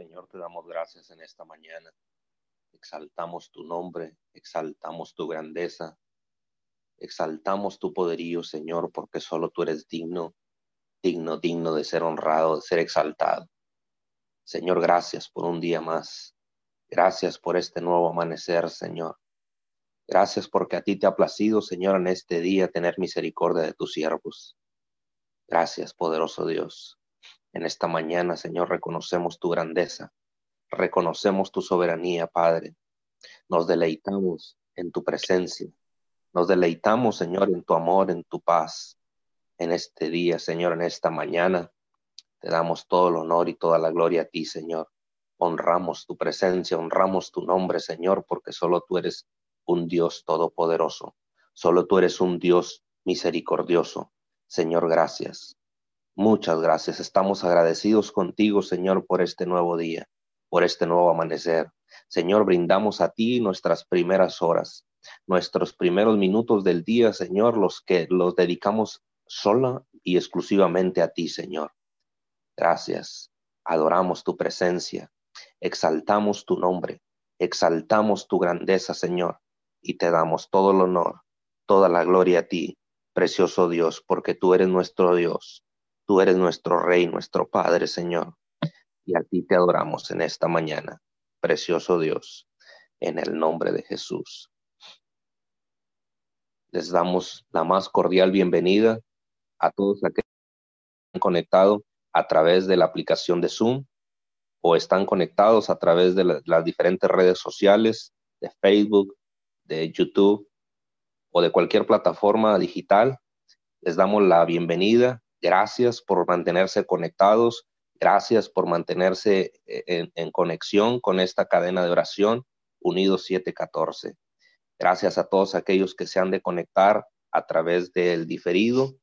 Señor, te damos gracias en esta mañana. Exaltamos tu nombre, exaltamos tu grandeza, exaltamos tu poderío, Señor, porque solo tú eres digno, digno, digno de ser honrado, de ser exaltado. Señor, gracias por un día más. Gracias por este nuevo amanecer, Señor. Gracias porque a ti te ha placido, Señor, en este día tener misericordia de tus siervos. Gracias, poderoso Dios. En esta mañana, Señor, reconocemos tu grandeza, reconocemos tu soberanía, Padre. Nos deleitamos en tu presencia, nos deleitamos, Señor, en tu amor, en tu paz. En este día, Señor, en esta mañana, te damos todo el honor y toda la gloria a ti, Señor. Honramos tu presencia, honramos tu nombre, Señor, porque solo tú eres un Dios todopoderoso. Solo tú eres un Dios misericordioso. Señor, gracias. Muchas gracias. Estamos agradecidos contigo, Señor, por este nuevo día, por este nuevo amanecer. Señor, brindamos a ti nuestras primeras horas, nuestros primeros minutos del día, Señor, los que los dedicamos sola y exclusivamente a ti, Señor. Gracias. Adoramos tu presencia, exaltamos tu nombre, exaltamos tu grandeza, Señor, y te damos todo el honor, toda la gloria a ti, precioso Dios, porque tú eres nuestro Dios, tú eres nuestro Rey, nuestro Padre, Señor, y a ti te adoramos en esta mañana, precioso Dios, en el nombre de Jesús. Les damos la más cordial bienvenida a todos aquellos que han conectado a través de la aplicación de Zoom o están conectados a través de las diferentes redes sociales, de Facebook, de YouTube o de cualquier plataforma digital. Les damos la bienvenida. Gracias por mantenerse conectados. Gracias por mantenerse eh, en, conexión con esta cadena de oración Unidos 714. Gracias a todos aquellos que se han de conectar a través del diferido,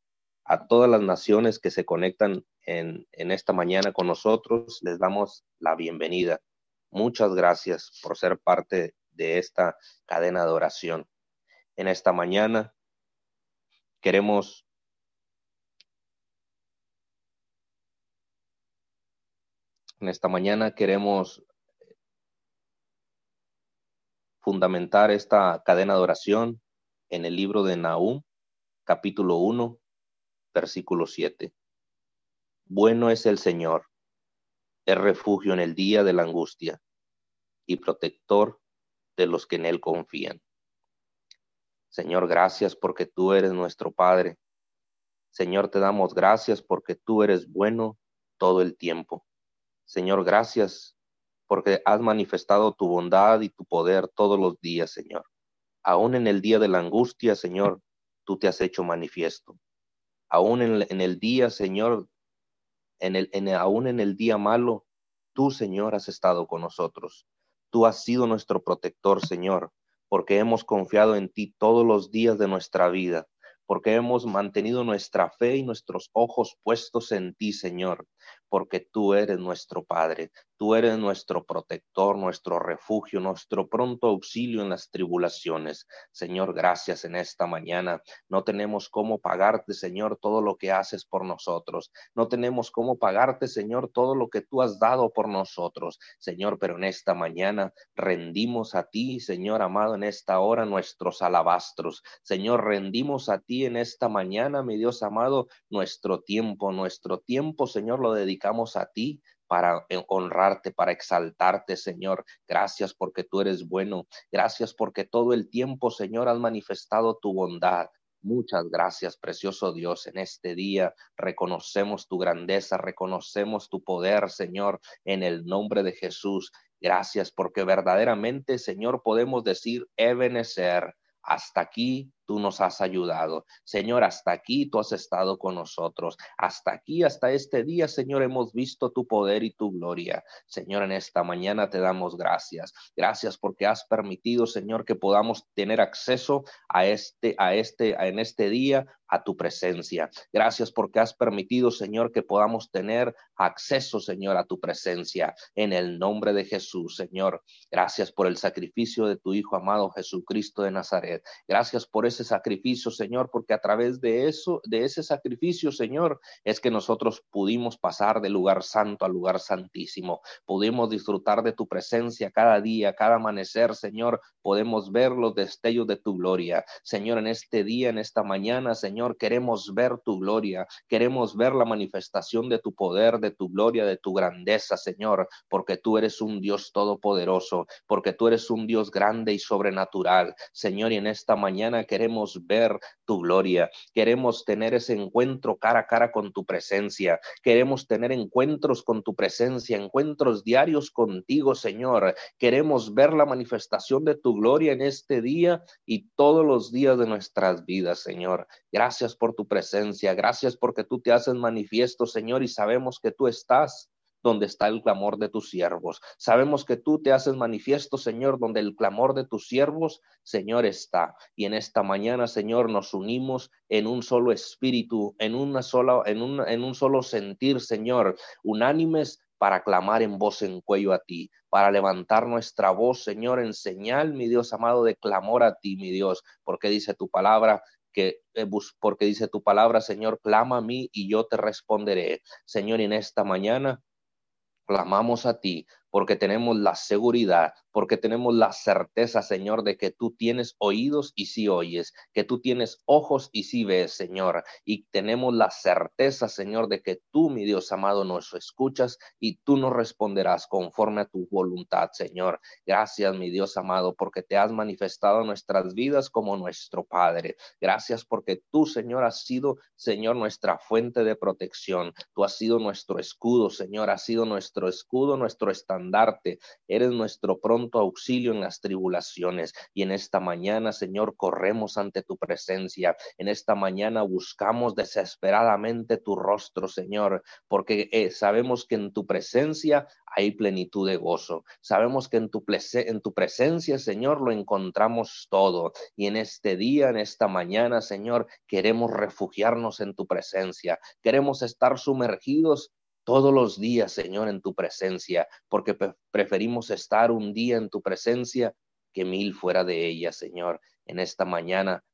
a todas las naciones que se conectan en, en esta mañana con nosotros, les damos la bienvenida. Muchas gracias por ser parte de esta cadena de oración en esta mañana. Queremos en esta mañana queremos fundamentar esta cadena de oración en el libro de Nahum, capítulo 1, versículo 7. Bueno es el Señor, es refugio en el día de la angustia y protector de los que en Él confían. Señor, gracias porque tú eres nuestro Padre. Señor, te damos gracias porque tú eres bueno todo el tiempo. Señor, gracias porque has manifestado tu bondad y tu poder todos los días, Señor. Aún en el día de la angustia, Señor, tú te has hecho manifiesto. Aún en, el día, Señor, en el, en, aún en el día malo, tú, Señor, has estado con nosotros. Tú has sido nuestro protector, Señor porque hemos confiado en ti todos los días de nuestra vida, porque hemos mantenido nuestra fe y nuestros ojos puestos en ti, Señor, porque tú eres nuestro Padre, tú eres nuestro protector, nuestro refugio, nuestro pronto auxilio en las tribulaciones. Señor, gracias en esta mañana. No tenemos cómo pagarte, Señor, todo lo que haces por nosotros. No tenemos cómo pagarte, Señor, todo lo que tú has dado por nosotros, Señor, pero en esta mañana rendimos a ti, Señor amado, en esta hora nuestros alabastros. Señor, rendimos a ti en esta mañana, mi Dios amado, nuestro tiempo, nuestro tiempo, Señor, lo dedicamos a ti para honrarte, para exaltarte, Señor. Gracias porque tú eres bueno. Gracias porque todo el tiempo, Señor, has manifestado tu bondad. Muchas gracias, precioso Dios. En este día reconocemos tu grandeza, reconocemos tu poder, Señor, en el nombre de Jesús. Gracias porque verdaderamente, Señor, podemos decir, Ebenezer, hasta aquí tú nos has ayudado. Señor, hasta aquí tú has estado con nosotros. Hasta aquí, hasta este día, Señor, hemos visto tu poder y tu gloria. Señor, en esta mañana te damos gracias. Gracias porque has permitido, Señor, que podamos tener acceso a este, a este, en este día a tu presencia. Gracias porque has permitido, Señor, que podamos tener acceso, Señor, a tu presencia. En el nombre de Jesús, Señor. Gracias por el sacrificio de tu Hijo amado Jesucristo de Nazaret. Gracias por ese ese sacrificio, Señor, porque a través de eso, de ese sacrificio, Señor, es que nosotros pudimos pasar del lugar santo al lugar santísimo. Pudimos disfrutar de tu presencia cada día, cada amanecer, Señor. Podemos ver los destellos de tu gloria. Señor, en este día, en esta mañana, Señor, queremos ver tu gloria. Queremos ver la manifestación de tu poder, de tu gloria, de tu grandeza, Señor, porque tú eres un Dios todopoderoso, porque tú eres un Dios grande y sobrenatural. Señor, y en esta mañana queremos ver tu gloria. Queremos tener ese encuentro cara a cara con tu presencia. Queremos tener encuentros con tu presencia, encuentros diarios contigo, Señor. Queremos ver la manifestación de tu gloria en este día y todos los días de nuestras vidas, Señor. Gracias por tu presencia. Gracias porque tú te haces manifiesto, Señor, y sabemos que tú estás donde está el clamor de tus siervos. Sabemos que tú te haces manifiesto, Señor, donde el clamor de tus siervos, Señor, está. Y en esta mañana, Señor, nos unimos en un solo espíritu, en una sola, en un, en un solo sentir, Señor, unánimes para clamar en voz en cuello a ti, para levantar nuestra voz, Señor, en señal, mi Dios amado, de clamor a ti, mi Dios, porque dice tu palabra que eh, porque dice tu palabra, Señor, clama a mí y yo te responderé. Señor, en esta mañana clamamos a ti porque tenemos la seguridad, porque tenemos la certeza, Señor, de que tú tienes oídos y sí oyes, que tú tienes ojos y sí ves, Señor, y tenemos la certeza, Señor, de que tú, mi Dios amado, nos escuchas y tú nos responderás conforme a tu voluntad, Señor. Gracias, mi Dios amado, porque te has manifestado nuestras vidas como nuestro Padre. Gracias porque tú, Señor, has sido, Señor, nuestra fuente de protección. Tú has sido nuestro escudo, Señor, has sido nuestro escudo, nuestro estandarte darte, Eres nuestro pronto auxilio en las tribulaciones. Y en esta mañana, Señor, corremos ante tu presencia. En esta mañana buscamos desesperadamente tu rostro, Señor, porque eh, sabemos que en tu presencia hay plenitud de gozo. Sabemos que en tu presencia, Señor, lo encontramos todo. Y en este día, en esta mañana, Señor, queremos refugiarnos en tu presencia. Queremos estar sumergidos todos los días, Señor, en tu presencia, porque preferimos estar un día en tu presencia que mil fuera de ella, Señor. En esta mañana,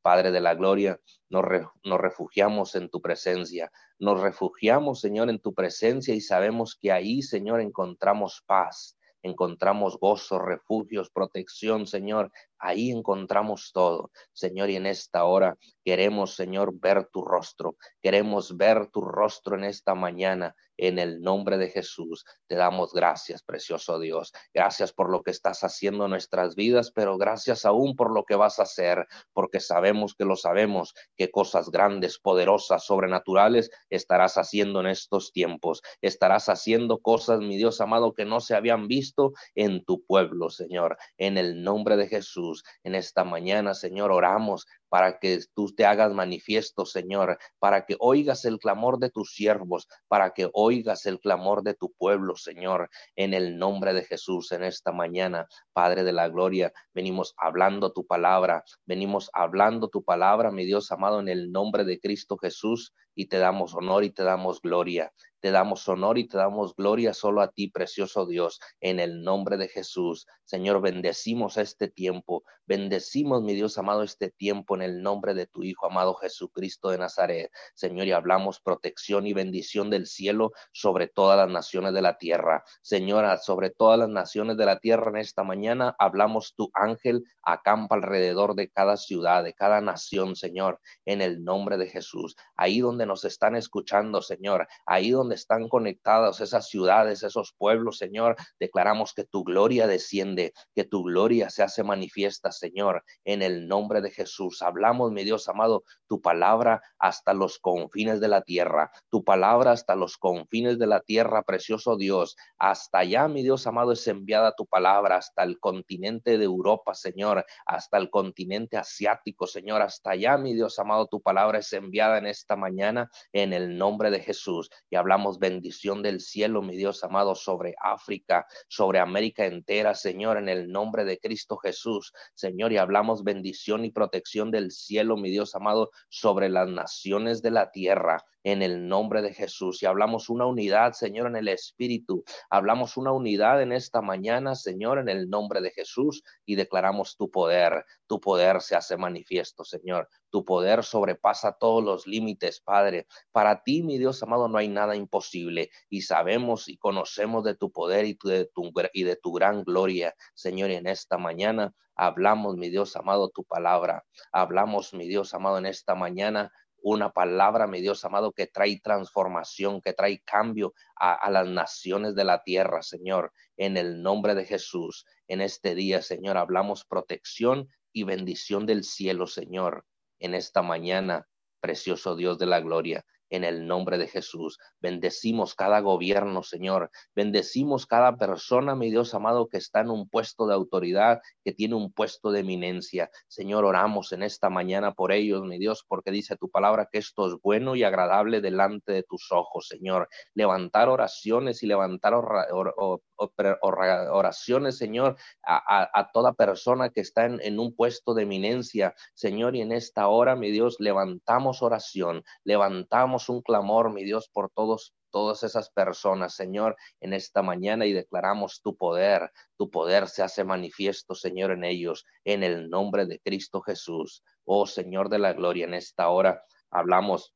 Padre de la Gloria, nos, nos, refugiamos en tu presencia. Nos refugiamos, Señor, en tu presencia y sabemos que ahí, Señor, encontramos paz, encontramos gozo, refugios, protección, Señor. Ahí encontramos todo, Señor, y en esta hora queremos, Señor, ver tu rostro. Queremos ver tu rostro en esta mañana. En el nombre de Jesús te damos gracias, precioso Dios. Gracias por lo que estás haciendo en nuestras vidas, pero gracias aún por lo que vas a hacer, porque sabemos que lo sabemos, que cosas grandes, poderosas, sobrenaturales estarás haciendo en estos tiempos. Estarás haciendo cosas, mi Dios amado, que no se habían visto en tu pueblo, Señor. En el nombre de Jesús, en esta mañana, Señor, oramos para que tú te hagas manifiesto, Señor, para que oigas el clamor de tus siervos, para que oigas el clamor de tu pueblo, Señor, en el nombre de Jesús en esta mañana, Padre de la Gloria, venimos hablando tu palabra, venimos hablando tu palabra, mi Dios amado, en el nombre de Cristo Jesús, y te damos honor y te damos gloria. Te damos honor y te damos gloria solo a ti, precioso Dios, en el nombre de Jesús. Señor, bendecimos este tiempo, bendecimos, mi Dios amado, este tiempo en el nombre de tu Hijo amado Jesucristo de Nazaret. Señor, y hablamos protección y bendición del cielo sobre todas las naciones de la tierra. Señora, sobre todas las naciones de la tierra en esta mañana hablamos tu ángel acampa alrededor de cada ciudad, de cada nación, Señor, en el nombre de Jesús. Ahí donde nos están escuchando, Señor, ahí donde están conectadas esas ciudades, esos pueblos, Señor. Declaramos que tu gloria desciende, que tu gloria se hace manifiesta, Señor, en el nombre de Jesús. Hablamos, mi Dios amado, tu palabra hasta los confines de la tierra, tu palabra hasta los confines de la tierra, precioso Dios. Hasta allá, mi Dios amado, es enviada tu palabra hasta el continente de Europa, Señor, hasta el continente asiático, Señor. Hasta allá, mi Dios amado, tu palabra es enviada en esta mañana en el nombre de Jesús. Y hablamos bendición del cielo, mi Dios amado, sobre África, sobre América entera, Señor, en el nombre de Cristo Jesús, Señor, y hablamos bendición y protección del cielo, mi Dios amado, sobre las naciones de la tierra, en el nombre de Jesús. Y hablamos una unidad, Señor, en el Espíritu. Hablamos una unidad en esta mañana, Señor, en el nombre de Jesús y declaramos tu poder. Tu poder se hace manifiesto, Señor. Tu poder sobrepasa todos los límites, Padre. Para ti, mi Dios amado, no hay nada imposible. Y sabemos y conocemos de tu poder y de tu, y de tu gran gloria, Señor. Y en esta mañana hablamos, mi Dios amado, tu palabra. Hablamos, mi Dios amado, en esta mañana una palabra, mi Dios amado, que trae transformación, que trae cambio a, a, las naciones de la tierra, Señor, en el nombre de Jesús. En este día, Señor, hablamos protección y bendición del cielo, Señor, en esta mañana, precioso Dios de la gloria en el nombre de Jesús. Bendecimos cada gobierno, Señor. Bendecimos cada persona, mi Dios amado, que está en un puesto de autoridad, que tiene un puesto de eminencia. Señor, oramos en esta mañana por ellos, mi Dios, porque dice tu palabra que esto es bueno y agradable delante de tus ojos, Señor. Levantar oraciones y levantar oraciones, Señor, a, toda persona que está en, un puesto de eminencia, Señor, y en esta hora, mi Dios, levantamos oración, levantamos un clamor, mi Dios, por todos todas esas personas, Señor, en esta mañana y declaramos tu poder. Tu poder se hace manifiesto, Señor, en ellos, en el nombre de Cristo Jesús. Oh Señor de la gloria, en esta hora hablamos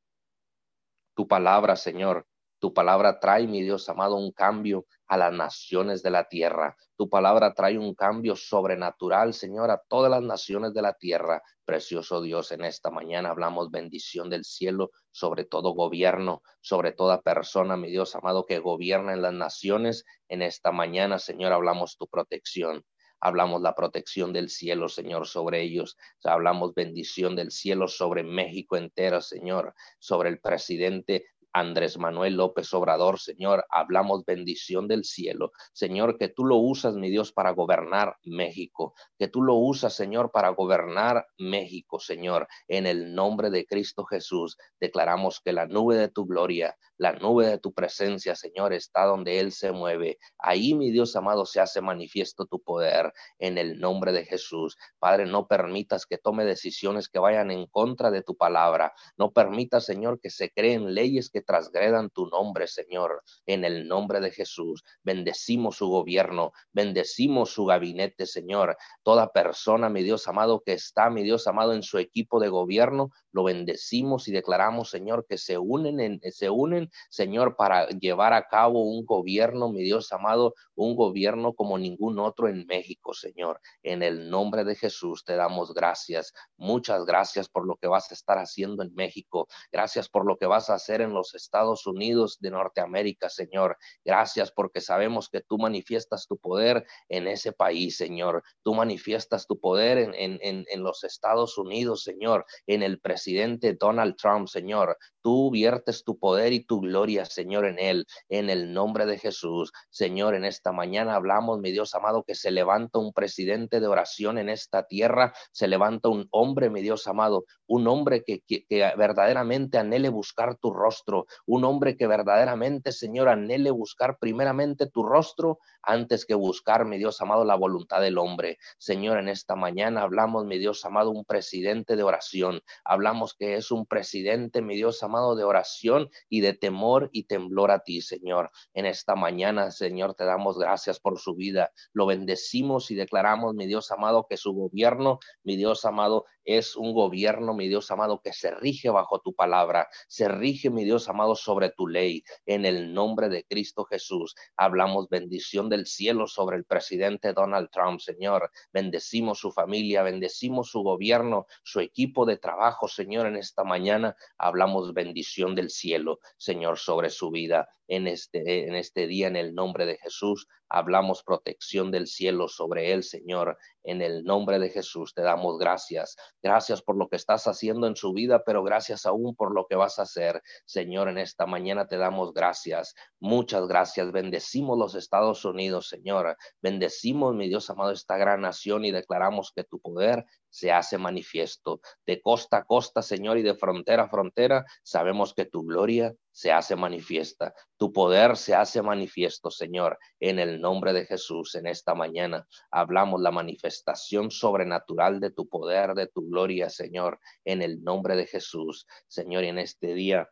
tu palabra, Señor. Tu palabra trae, mi Dios amado, un cambio a las naciones de la tierra. Tu palabra trae un cambio sobrenatural, Señor, a todas las naciones de la tierra. Precioso Dios, en esta mañana hablamos bendición del cielo sobre todo gobierno, sobre toda persona, mi Dios amado, que gobierna en las naciones. En esta mañana, Señor, hablamos tu protección hablamos la protección del cielo, Señor, sobre ellos. hablamos bendición del cielo sobre México entero, Señor, sobre el presidente Andrés Manuel López Obrador, Señor, hablamos bendición del cielo. Señor, que tú lo usas, mi Dios, para gobernar México, que tú lo usas, Señor, para gobernar México, Señor. En el nombre de Cristo Jesús, declaramos que la nube de tu gloria, la nube de tu presencia, Señor, está donde Él se mueve. Ahí, mi Dios amado, se hace manifiesto tu poder en el nombre de Jesús. Padre, no permitas que tome decisiones que vayan en contra de tu palabra. No permitas, Señor, que se creen leyes que trasgredan tu nombre, Señor, en el nombre de Jesús. Bendecimos su gobierno, bendecimos su gabinete, Señor. Toda persona, mi Dios amado, que está, mi Dios amado, en su equipo de gobierno, lo bendecimos y declaramos, Señor, que se unen, en, se unen, Señor, para llevar a cabo un gobierno, mi Dios amado, un gobierno como ningún otro en México, Señor. En el nombre de Jesús te damos gracias. Muchas gracias por lo que vas a estar haciendo en México. Gracias por lo que vas a hacer en los Estados Unidos de Norteamérica, Señor. Gracias porque sabemos que tú manifiestas tu poder en ese país, Señor. Tú manifiestas tu poder en, en, en, los Estados Unidos, Señor, en el presidente Donald Trump, Señor. Tú viertes tu poder y tu gloria, Señor, en él, en el nombre de Jesús. Señor, en esta mañana hablamos, mi Dios amado, que se levanta un presidente de oración en esta tierra, se levanta un hombre, mi Dios amado, un hombre que, que, que verdaderamente anhele buscar tu rostro un hombre que verdaderamente, Señor, anhele buscar primeramente tu rostro antes que buscar, mi Dios amado, la voluntad del hombre. Señor, en esta mañana hablamos, mi Dios amado, un presidente de oración. Hablamos que es un presidente, mi Dios amado, de oración y de temor y temblor a ti, Señor. En esta mañana, Señor, te damos gracias por su vida. Lo bendecimos y declaramos, mi Dios amado, que su gobierno, mi Dios amado, es un gobierno, mi Dios amado, que se rige bajo tu palabra, se rige, mi Dios amado, sobre tu ley. En el nombre de Cristo Jesús, hablamos bendición del cielo sobre el presidente Donald Trump, Señor. Bendecimos su familia, bendecimos su gobierno, su equipo de trabajo, Señor, en esta mañana. Hablamos bendición del cielo, Señor, sobre su vida en este, en este día en el nombre de Jesús. Hablamos protección del cielo sobre él, Señor. En el nombre de Jesús te damos gracias. Gracias por lo que estás haciendo en su vida, pero gracias aún por lo que vas a hacer. Señor, en esta mañana te damos gracias. Muchas gracias. Bendecimos los Estados Unidos, Señor. Bendecimos, mi Dios amado, esta gran nación y declaramos que tu poder se hace manifiesto. De costa a costa, Señor, y de frontera a frontera, sabemos que tu gloria se hace manifiesta. Tu poder se hace manifiesto, Señor, en el nombre de Jesús. En esta mañana hablamos la manifestación sobrenatural de tu poder, de tu gloria, Señor, en el nombre de Jesús. Señor, y en este día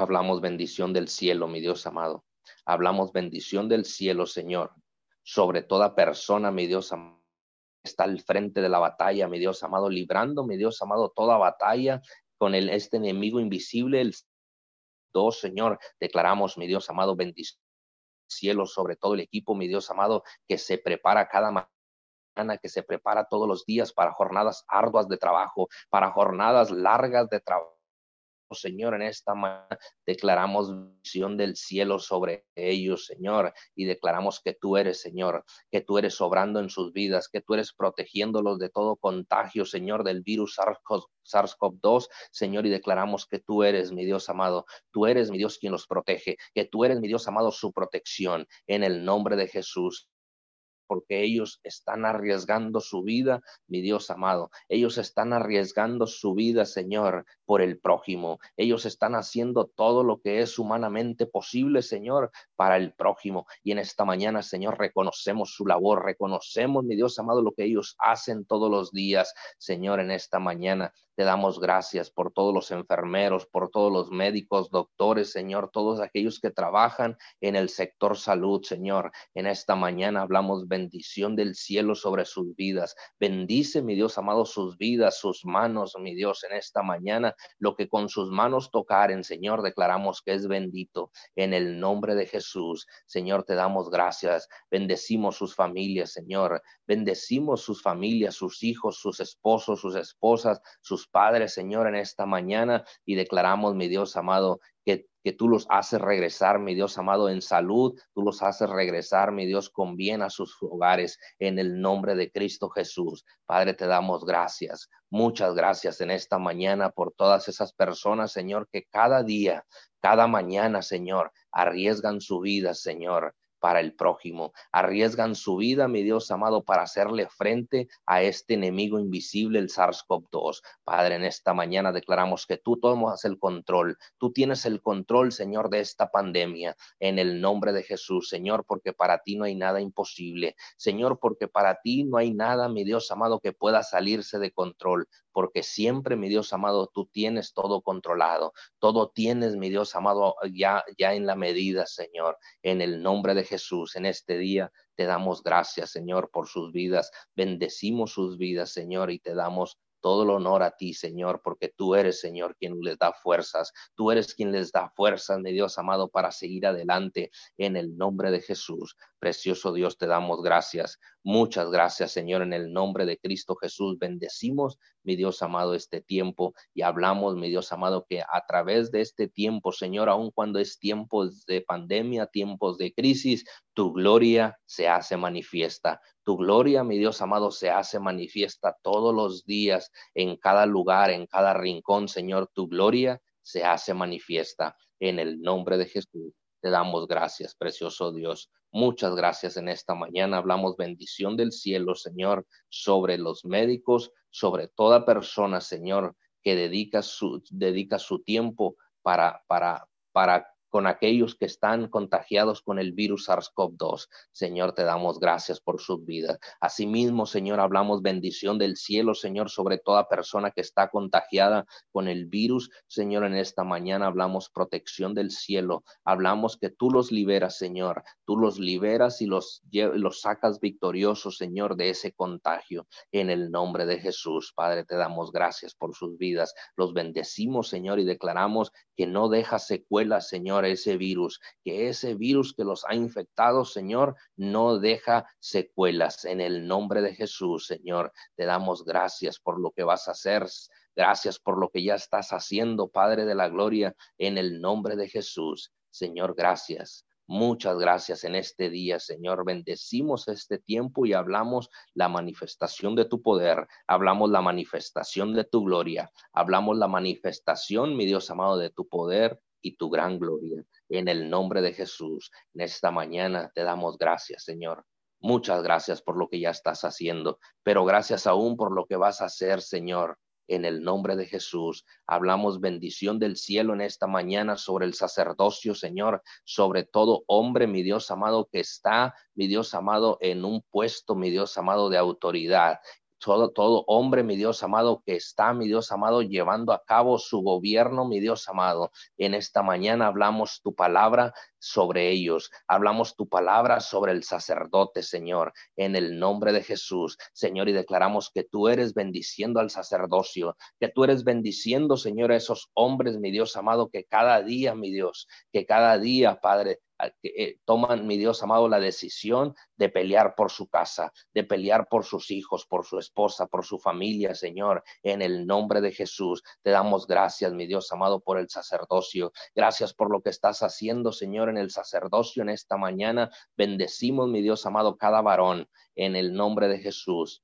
Hablamos bendición del cielo, mi Dios amado. Hablamos bendición del cielo, Señor, sobre toda persona, mi Dios amado está al frente de la batalla, mi Dios amado, librando, mi Dios amado, toda batalla con el, este enemigo invisible, el dos, Señor, declaramos, mi Dios amado, bendición cielo sobre todo el equipo, mi Dios amado, que se prepara cada mañana, que se prepara todos los días para jornadas arduas de trabajo, para jornadas largas de trabajo Señor, en esta mañana declaramos visión del cielo sobre ellos, Señor, y declaramos que tú eres, Señor, que tú eres obrando en sus vidas, que tú eres protegiéndolos de todo contagio, Señor, del virus SARS-CoV-2, Señor, y declaramos que tú eres, mi Dios amado, tú eres, mi Dios, quien los protege, que tú eres, mi Dios amado, su protección, en el nombre de Jesús porque ellos están arriesgando su vida, mi Dios amado. Ellos están arriesgando su vida, Señor, por el prójimo. Ellos están haciendo todo lo que es humanamente posible, Señor, para el prójimo. Y en esta mañana, Señor, reconocemos su labor, reconocemos, mi Dios amado, lo que ellos hacen todos los días, Señor, en esta mañana. Te damos gracias por todos los enfermeros, por todos los médicos, doctores, Señor, todos aquellos que trabajan en el sector salud, Señor. En esta mañana hablamos bendición del cielo sobre sus vidas. Bendice, mi Dios amado, sus vidas, sus manos, mi Dios, en esta mañana. Lo que con sus manos tocaren, Señor, declaramos que es bendito. En el nombre de Jesús, Señor, te damos gracias. Bendecimos sus familias, Señor. Bendecimos sus familias, sus hijos, sus esposos, sus esposas, sus Padre, Señor, en esta mañana y declaramos, mi Dios amado, que, que, tú los haces regresar, mi Dios amado, en salud, tú los haces regresar, mi Dios, con bien a sus hogares, en el nombre de Cristo Jesús. Padre, te damos gracias, muchas gracias en esta mañana por todas esas personas, Señor, que cada día, cada mañana, Señor, arriesgan su vida, Señor para el prójimo. Arriesgan su vida, mi Dios amado, para hacerle frente a este enemigo invisible, el SARS-CoV-2. Padre, en esta mañana declaramos que tú tomas el control. Tú tienes el control, Señor, de esta pandemia. En el nombre de Jesús, Señor, porque para ti no hay nada imposible. Señor, porque para ti no hay nada, mi Dios amado, que pueda salirse de control porque siempre, mi Dios amado, tú tienes todo controlado, todo tienes, mi Dios amado, ya, ya en la medida, Señor, en el nombre de Jesús, en este día. Te damos gracias, Señor, por sus vidas. Bendecimos sus vidas, Señor, y te damos todo el honor a ti, Señor, porque tú eres, Señor, quien les da fuerzas. Tú eres quien les da fuerzas, mi Dios amado, para seguir adelante en el nombre de Jesús. Precioso Dios, te damos gracias. Muchas gracias, Señor, en el nombre de Cristo Jesús. Bendecimos, mi Dios amado, este tiempo y hablamos, mi Dios amado, que a través de este tiempo, Señor, aun cuando es tiempos de pandemia, tiempos de crisis, tu gloria se hace manifiesta. Tu gloria, mi Dios amado, se hace manifiesta todos los días, en cada lugar, en cada rincón, Señor. Tu gloria se hace manifiesta en el nombre de Jesús. Te damos gracias, precioso Dios. Muchas gracias en esta mañana. Hablamos bendición del cielo, Señor, sobre los médicos, sobre toda persona, Señor, que dedica su, dedica su tiempo para, para, para con aquellos que están contagiados con el virus SARS-CoV-2. Señor, te damos gracias por sus vidas. Asimismo, Señor, hablamos bendición del cielo, Señor, sobre toda persona que está contagiada con el virus. Señor, en esta mañana hablamos protección del cielo. Hablamos que tú los liberas, Señor. Tú los liberas y los, sacas victoriosos, Señor, de ese contagio. En el nombre de Jesús, Padre, te damos gracias por sus vidas. Los bendecimos, Señor, y declaramos que no deja secuelas, Señor ese virus, que ese virus que los ha infectado, Señor, no deja secuelas. En el nombre de Jesús, Señor, te damos gracias por lo que vas a hacer. Gracias por lo que ya estás haciendo, Padre de la Gloria, en el nombre de Jesús. Señor, gracias. Muchas gracias en este día, Señor. Bendecimos este tiempo y hablamos la manifestación de tu poder, hablamos la manifestación de tu gloria, hablamos la manifestación, mi Dios amado, de tu poder y tu gran gloria. En el nombre de Jesús, en esta mañana te damos gracias, Señor. Muchas gracias por lo que ya estás haciendo, pero gracias aún por lo que vas a hacer, Señor. En el nombre de Jesús, hablamos bendición del cielo en esta mañana sobre el sacerdocio, Señor, sobre todo hombre, mi Dios amado, que está, mi Dios amado, en un puesto, mi Dios amado, de autoridad todo, todo hombre, mi Dios amado, que está, mi Dios amado, llevando a cabo su gobierno, mi Dios amado. En esta mañana hablamos tu palabra sobre ellos, hablamos tu palabra sobre el sacerdote, Señor, en el nombre de Jesús, Señor, y declaramos que tú eres bendiciendo al sacerdocio, que tú eres bendiciendo, Señor, a esos hombres, mi Dios amado, que cada día, mi Dios, que cada día, Padre, eh, toman, mi Dios amado, la decisión de pelear por su casa, de pelear por sus hijos, por su esposa, por su familia, Señor, en el nombre de Jesús. Te damos gracias, mi Dios amado, por el sacerdocio. Gracias por lo que estás haciendo, Señor, en el sacerdocio en esta mañana. Bendecimos, mi Dios amado, cada varón en el nombre de Jesús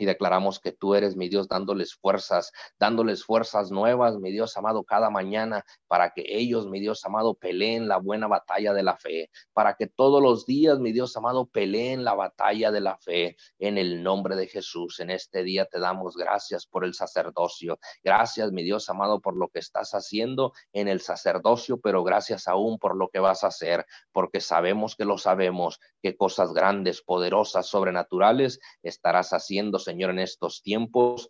y declaramos que tú eres mi Dios dándoles fuerzas, dándoles fuerzas nuevas, mi Dios amado, cada mañana para que ellos, mi Dios amado, peleen la buena batalla de la fe, para que todos los días, mi Dios amado, peleen la batalla de la fe en el nombre de Jesús. En este día te damos gracias por el sacerdocio. Gracias, mi Dios amado, por lo que estás haciendo en el sacerdocio, pero gracias aún por lo que vas a hacer, porque sabemos que lo sabemos, que cosas grandes, poderosas, sobrenaturales estarás haciendo, Señor, en estos tiempos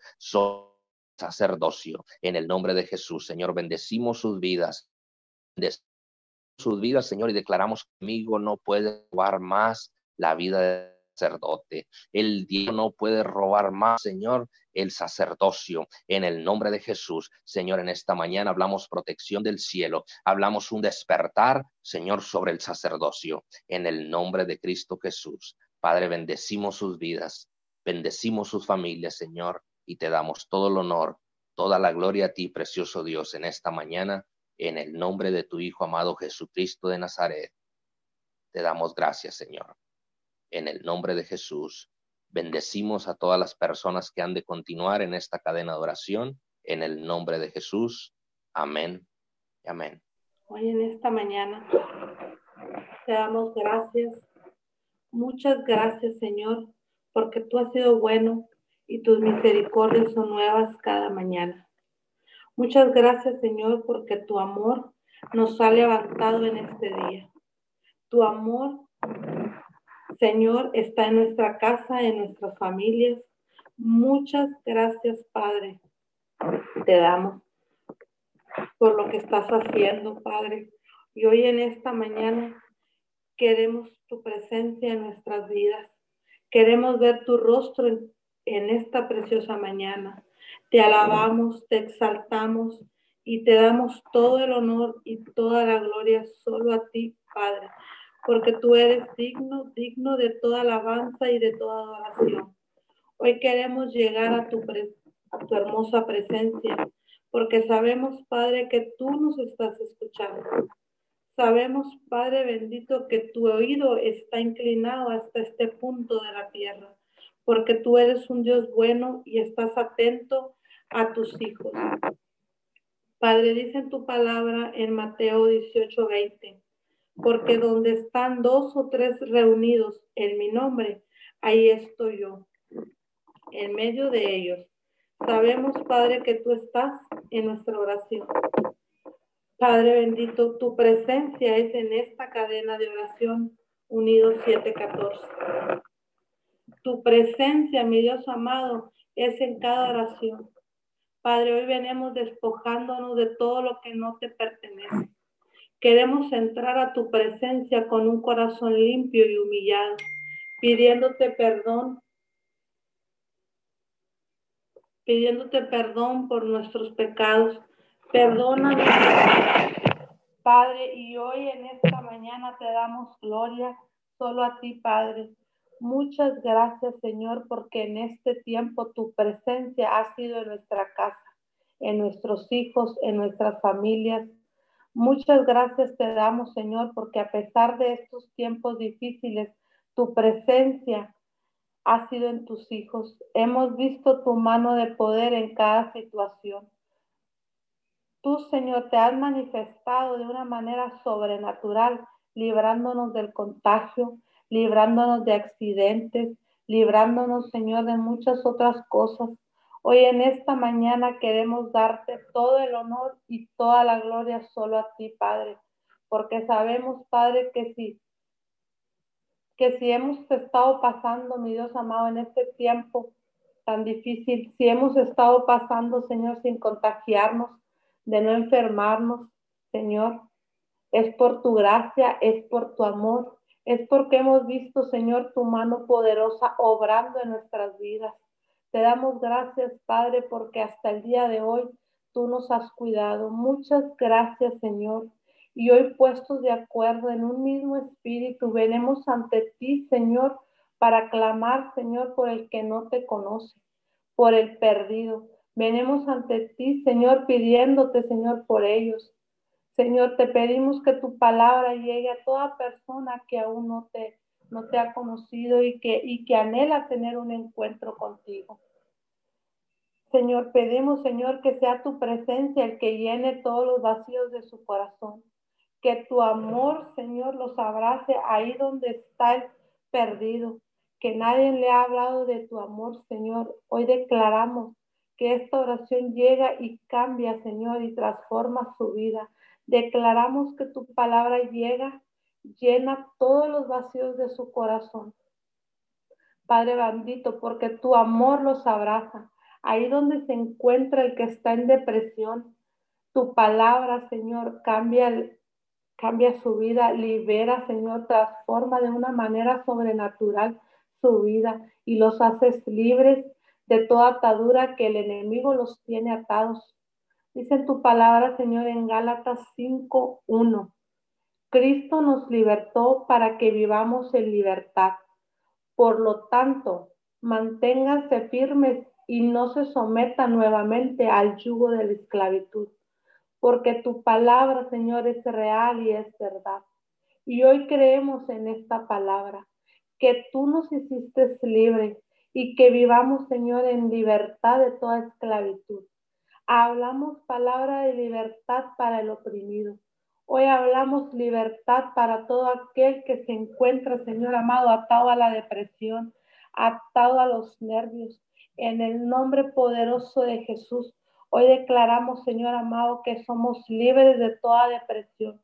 sacerdocio. En el nombre de Jesús, Señor, bendecimos sus vidas. Bendecimos sus vidas, Señor, y declaramos que amigo no puede robar más la vida de sacerdote. El Dios no puede robar más, Señor, el sacerdocio. En el nombre de Jesús, Señor, en esta mañana hablamos protección del cielo, hablamos un despertar, Señor, sobre el sacerdocio. En el nombre de Cristo Jesús. Padre, bendecimos sus vidas. Bendecimos sus familias, Señor, y te damos todo el honor, toda la gloria a ti, precioso Dios, en esta mañana, en el nombre de tu Hijo amado Jesucristo de Nazaret. Te damos gracias, Señor. En el nombre de Jesús, bendecimos a todas las personas que han de continuar en esta cadena de oración, en el nombre de Jesús. Amén. Amén. Hoy en esta mañana te damos gracias. Muchas gracias, Señor, porque tú has sido bueno y tus misericordias son nuevas cada mañana. Muchas gracias, Señor, porque tu amor nos ha levantado en este día. Tu amor, Señor, está en nuestra casa, en nuestras familias. Muchas gracias, Padre. Te damos por lo que estás haciendo, Padre. Y hoy en esta mañana queremos tu presencia en nuestras vidas. Queremos ver tu rostro en, esta preciosa mañana. Te alabamos, te exaltamos y te damos todo el honor y toda la gloria solo a ti, Padre, porque tú eres digno, digno de toda alabanza y de toda adoración. Hoy queremos llegar a tu, a tu hermosa presencia, porque sabemos, Padre, que tú nos estás escuchando. Sabemos, Padre bendito, que tu oído está inclinado hasta este punto de la tierra, porque tú eres un Dios bueno y estás atento a tus hijos. Padre, dice en tu palabra en Mateo 18, 20, porque donde están dos o tres reunidos en mi nombre, ahí estoy yo, en medio de ellos. Sabemos, Padre, que tú estás en nuestra oración. Padre bendito, tu presencia es en esta cadena de oración unidos 714. Tu presencia, mi Dios amado, es en cada oración. Padre, hoy venimos despojándonos de todo lo que no te pertenece. Queremos entrar a tu presencia con un corazón limpio y humillado, pidiéndote perdón, pidiéndote perdón por nuestros pecados Perdónanos, Padre, y hoy en esta mañana te damos gloria solo a ti, Padre. Muchas gracias, Señor, porque en este tiempo tu presencia ha sido en nuestra casa, en nuestros hijos, en nuestras familias. Muchas gracias te damos, Señor, porque a pesar de estos tiempos difíciles, tu presencia ha sido en tus hijos. Hemos visto tu mano de poder en cada situación. Tú, Señor, te has manifestado de una manera sobrenatural, librándonos del contagio, librándonos de accidentes, librándonos, Señor, de muchas otras cosas. Hoy en esta mañana queremos darte todo el honor y toda la gloria solo a ti, Padre, porque sabemos, Padre, que si que si hemos estado pasando, mi Dios amado, en este tiempo tan difícil, si hemos estado pasando, Señor, sin contagiarnos, de no enfermarnos, Señor, es por tu gracia, es por tu amor, es porque hemos visto, Señor, tu mano poderosa obrando en nuestras vidas. Te damos gracias, Padre, porque hasta el día de hoy tú nos has cuidado. Muchas gracias, Señor. Y hoy puestos de acuerdo en un mismo espíritu, venimos ante ti, Señor, para clamar, Señor, por el que no te conoce, por el perdido. Venimos ante ti, Señor, pidiéndote, Señor, por ellos. Señor, te pedimos que tu palabra llegue a toda persona que aún no te, no te ha conocido y que, y que anhela tener un encuentro contigo. Señor, pedimos, Señor, que sea tu presencia el que llene todos los vacíos de su corazón. Que tu amor, Señor, los abrace ahí donde está el perdido. Que nadie le ha hablado de tu amor, Señor. Hoy declaramos que esta oración llega y cambia, Señor, y transforma su vida. Declaramos que tu palabra llega, llena todos los vacíos de su corazón. Padre bendito, porque tu amor los abraza. Ahí donde se encuentra el que está en depresión, tu palabra, Señor, cambia, cambia su vida, libera, Señor, transforma de una manera sobrenatural su vida y los haces libres de toda atadura que el enemigo los tiene atados. Dice tu palabra, Señor, en Gálatas 5.1. Cristo nos libertó para que vivamos en libertad. Por lo tanto, manténganse firmes y no se sometan nuevamente al yugo de la esclavitud, porque tu palabra, Señor, es real y es verdad. Y hoy creemos en esta palabra, que tú nos hiciste libres y que vivamos, Señor, en libertad de toda esclavitud. Hablamos palabra de libertad para el oprimido. Hoy hablamos libertad para todo aquel que se encuentra, Señor amado, atado a la depresión, atado a los nervios. En el nombre poderoso de Jesús, hoy declaramos, Señor amado, que somos libres de toda depresión,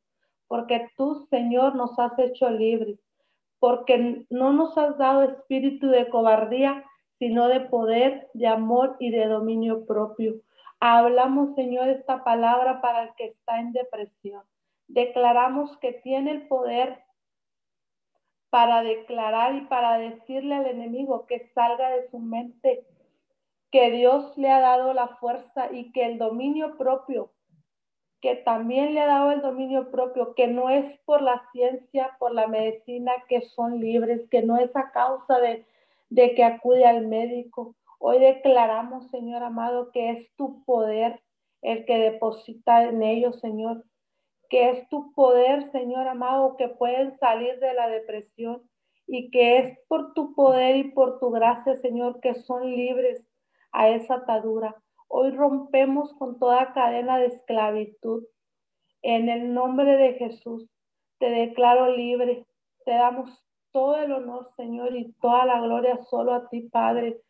porque tú, Señor, nos has hecho libres, porque no nos has dado espíritu de cobardía, sino de poder, de amor y de dominio propio. Hablamos, Señor, esta palabra para el que está en depresión. Declaramos que tiene el poder para declarar y para decirle al enemigo que salga de su mente, que Dios le ha dado la fuerza y que el dominio propio, que también le ha dado el dominio propio, que no es por la ciencia, por la medicina, que son libres, que no es a causa de, de que acude al médico, Hoy declaramos, Señor amado, que es tu poder el que deposita en ellos, Señor. Que es tu poder, Señor amado, que pueden salir de la depresión y que es por tu poder y por tu gracia, Señor, que son libres a esa atadura. Hoy rompemos con toda cadena de esclavitud. En el nombre de Jesús, te declaro libre. Te damos todo el honor, Señor, y toda la gloria solo a ti, Padre.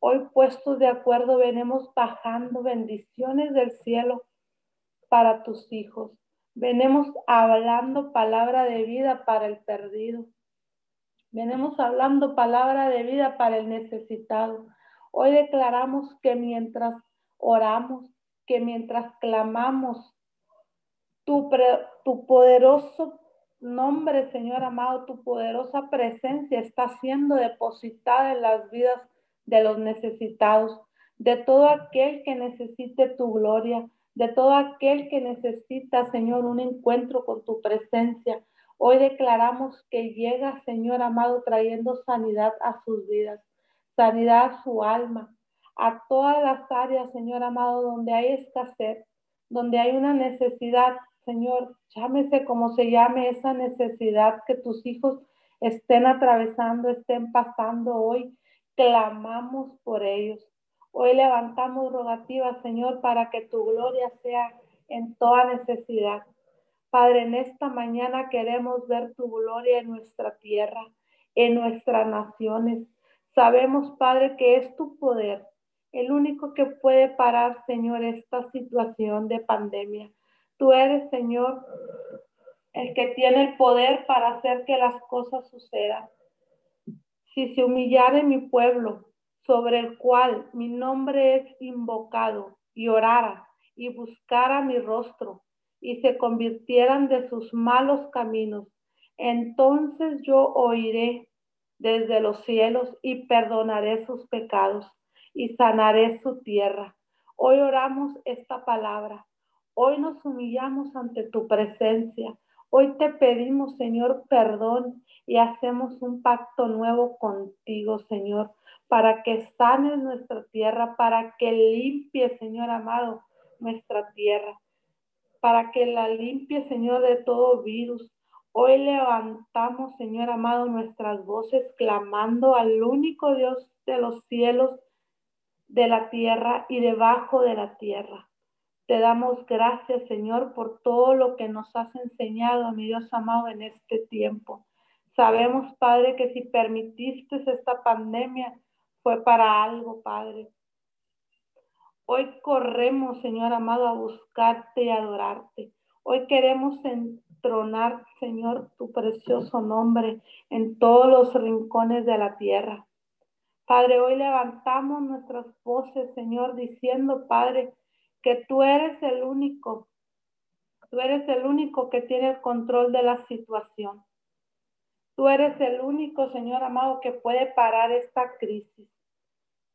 Hoy puestos de acuerdo venimos bajando bendiciones del cielo para tus hijos. Venimos hablando palabra de vida para el perdido. Venimos hablando palabra de vida para el necesitado. Hoy declaramos que mientras oramos, que mientras clamamos, tu, tu poderoso nombre, Señor amado, tu poderosa presencia está siendo depositada en las vidas de los necesitados, de todo aquel que necesite tu gloria, de todo aquel que necesita, Señor, un encuentro con tu presencia. Hoy declaramos que llega, Señor amado, trayendo sanidad a sus vidas, sanidad a su alma, a todas las áreas, Señor amado, donde hay escasez, donde hay una necesidad, Señor, llámese como se llame esa necesidad que tus hijos estén atravesando, estén pasando hoy clamamos por ellos. Hoy levantamos rogativas, Señor, para que tu gloria sea en toda necesidad. Padre, en esta mañana queremos ver tu gloria en nuestra tierra, en nuestras naciones. Sabemos, Padre, que es tu poder el único que puede parar, Señor, esta situación de pandemia. Tú eres, Señor, el que tiene el poder para hacer que las cosas sucedan si se humillare mi pueblo, sobre el cual mi nombre es invocado, y orara y buscara mi rostro, y se convirtieran de sus malos caminos, entonces yo oiré desde los cielos y perdonaré sus pecados y sanaré su tierra. Hoy oramos esta palabra. Hoy nos humillamos ante tu presencia. Hoy te pedimos, Señor, perdón y hacemos un pacto nuevo contigo, Señor, para que sanes nuestra tierra, para que limpie, Señor amado, nuestra tierra, para que la limpie, Señor, de todo virus, Hoy levantamos, Señor amado, nuestras voces clamando al único Dios de los cielos, de la tierra y debajo de la tierra. Te damos gracias, Señor, por todo lo que nos has enseñado, mi Dios amado, en este tiempo. Sabemos, Padre, que si permitiste esta pandemia fue para algo, Padre. Hoy corremos, Señor amado, a buscarte y adorarte. Hoy queremos tronar, Señor, tu precioso nombre en todos los rincones de la tierra. Padre, hoy levantamos nuestras voces, Señor, diciendo, Padre, que tú eres el único, tú eres el único que tiene el control de la situación. Tú eres el único, Señor amado, que puede parar esta crisis.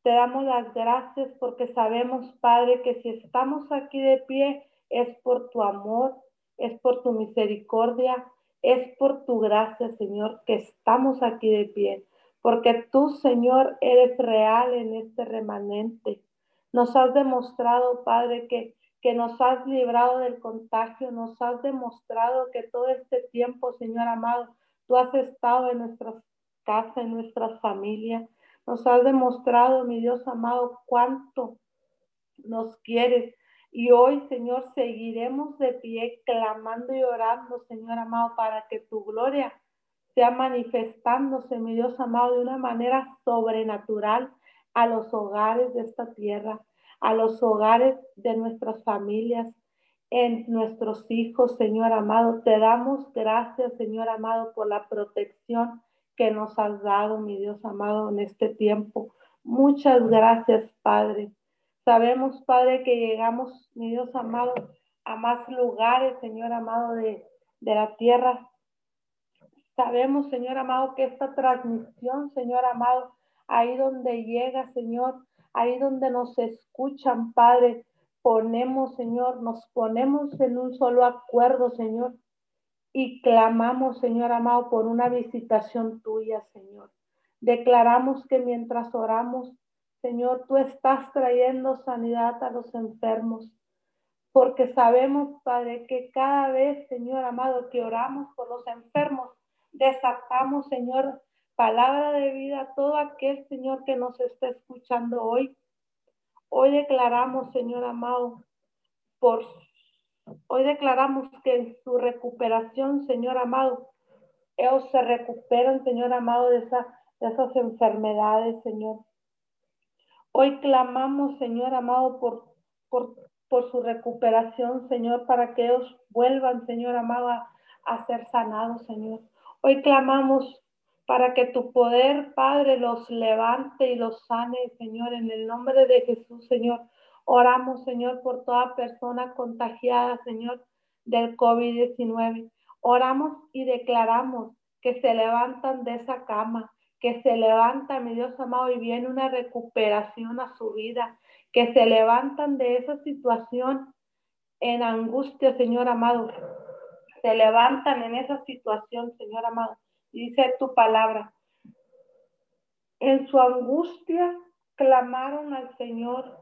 Te damos las gracias porque sabemos, Padre, que si estamos aquí de pie es por tu amor, es por tu misericordia, es por tu gracia, Señor, que estamos aquí de pie, porque tú, Señor, eres real en este remanente. Nos has demostrado, Padre, que, que nos has librado del contagio, nos has demostrado que todo este tiempo, Señor amado, tú has estado en nuestras casas, en nuestras familias. Nos has demostrado, mi Dios amado, cuánto nos quieres, y hoy, Señor, seguiremos de pie clamando y orando, Señor amado, para que tu gloria sea manifestándose, mi Dios amado, de una manera sobrenatural a los hogares de esta tierra, a los hogares de nuestras familias, en nuestros hijos, Señor amado. Te damos gracias, Señor amado, por la protección que nos has dado, mi Dios amado, en este tiempo. Muchas gracias, Padre. Sabemos, Padre, que llegamos, mi Dios amado, a más lugares, Señor amado, de, de la tierra. Sabemos, Señor amado, que esta transmisión, Señor amado, ahí donde llega, Señor, ahí donde nos escuchan, Padre, ponemos, Señor, nos ponemos en un solo acuerdo, Señor, y clamamos, Señor amado, por una visitación tuya, Señor. Declaramos que mientras oramos, Señor, tú estás trayendo sanidad a los enfermos, porque sabemos, Padre, que cada vez, Señor amado, que oramos por los enfermos, desatamos, Señor, palabra de vida a todo aquel, Señor, que nos está escuchando hoy. Hoy declaramos, Señor amado, por hoy declaramos que en su recuperación, Señor amado, ellos se recuperan, Señor amado, de, esa, de esas enfermedades, Señor. Hoy clamamos, Señor amado, por, su recuperación, Señor, para que ellos vuelvan, Señor amado, a, ser sanados, Señor. Hoy clamamos para que tu poder, Padre, los levante y los sane, Señor, en el nombre de Jesús, Señor. Oramos, Señor, por toda persona contagiada, Señor, del COVID-19. Oramos y declaramos que se levantan de esa cama, que se levanta, mi Dios amado, y viene una recuperación a su vida, que se levantan de esa situación en angustia, Señor amado. Se levantan en esa situación, Señor amado. dice tu palabra. En su angustia clamaron al Señor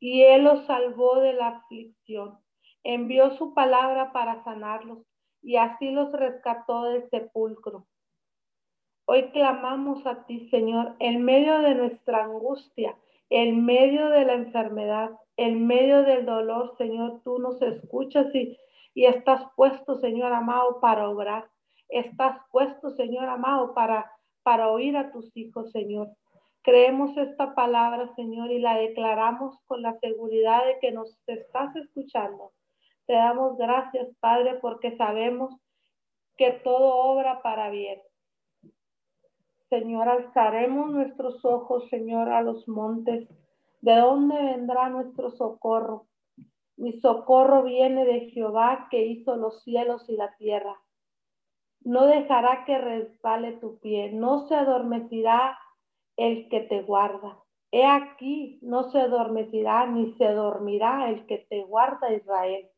y Él los salvó de la aflicción. Envió su palabra para sanarlos y así los rescató del sepulcro. Hoy clamamos a ti, Señor, en medio de nuestra angustia, en medio de la enfermedad, en medio del dolor, Señor, tú nos escuchas y, y estás puesto, Señor amado, para obrar. Estás puesto, Señor amado, para, para oír a tus hijos, Señor. Creemos esta palabra, Señor, y la declaramos con la seguridad de que nos estás escuchando. Te damos gracias, Padre, porque sabemos que todo obra para bien Señor, alzaremos nuestros ojos, Señor, a los montes. ¿De dónde vendrá nuestro socorro? Mi socorro viene de Jehová que hizo los cielos y la tierra. No dejará que resbale tu pie, no se adormecerá el que te guarda. He aquí, no se adormecerá ni se dormirá el que te guarda Israel.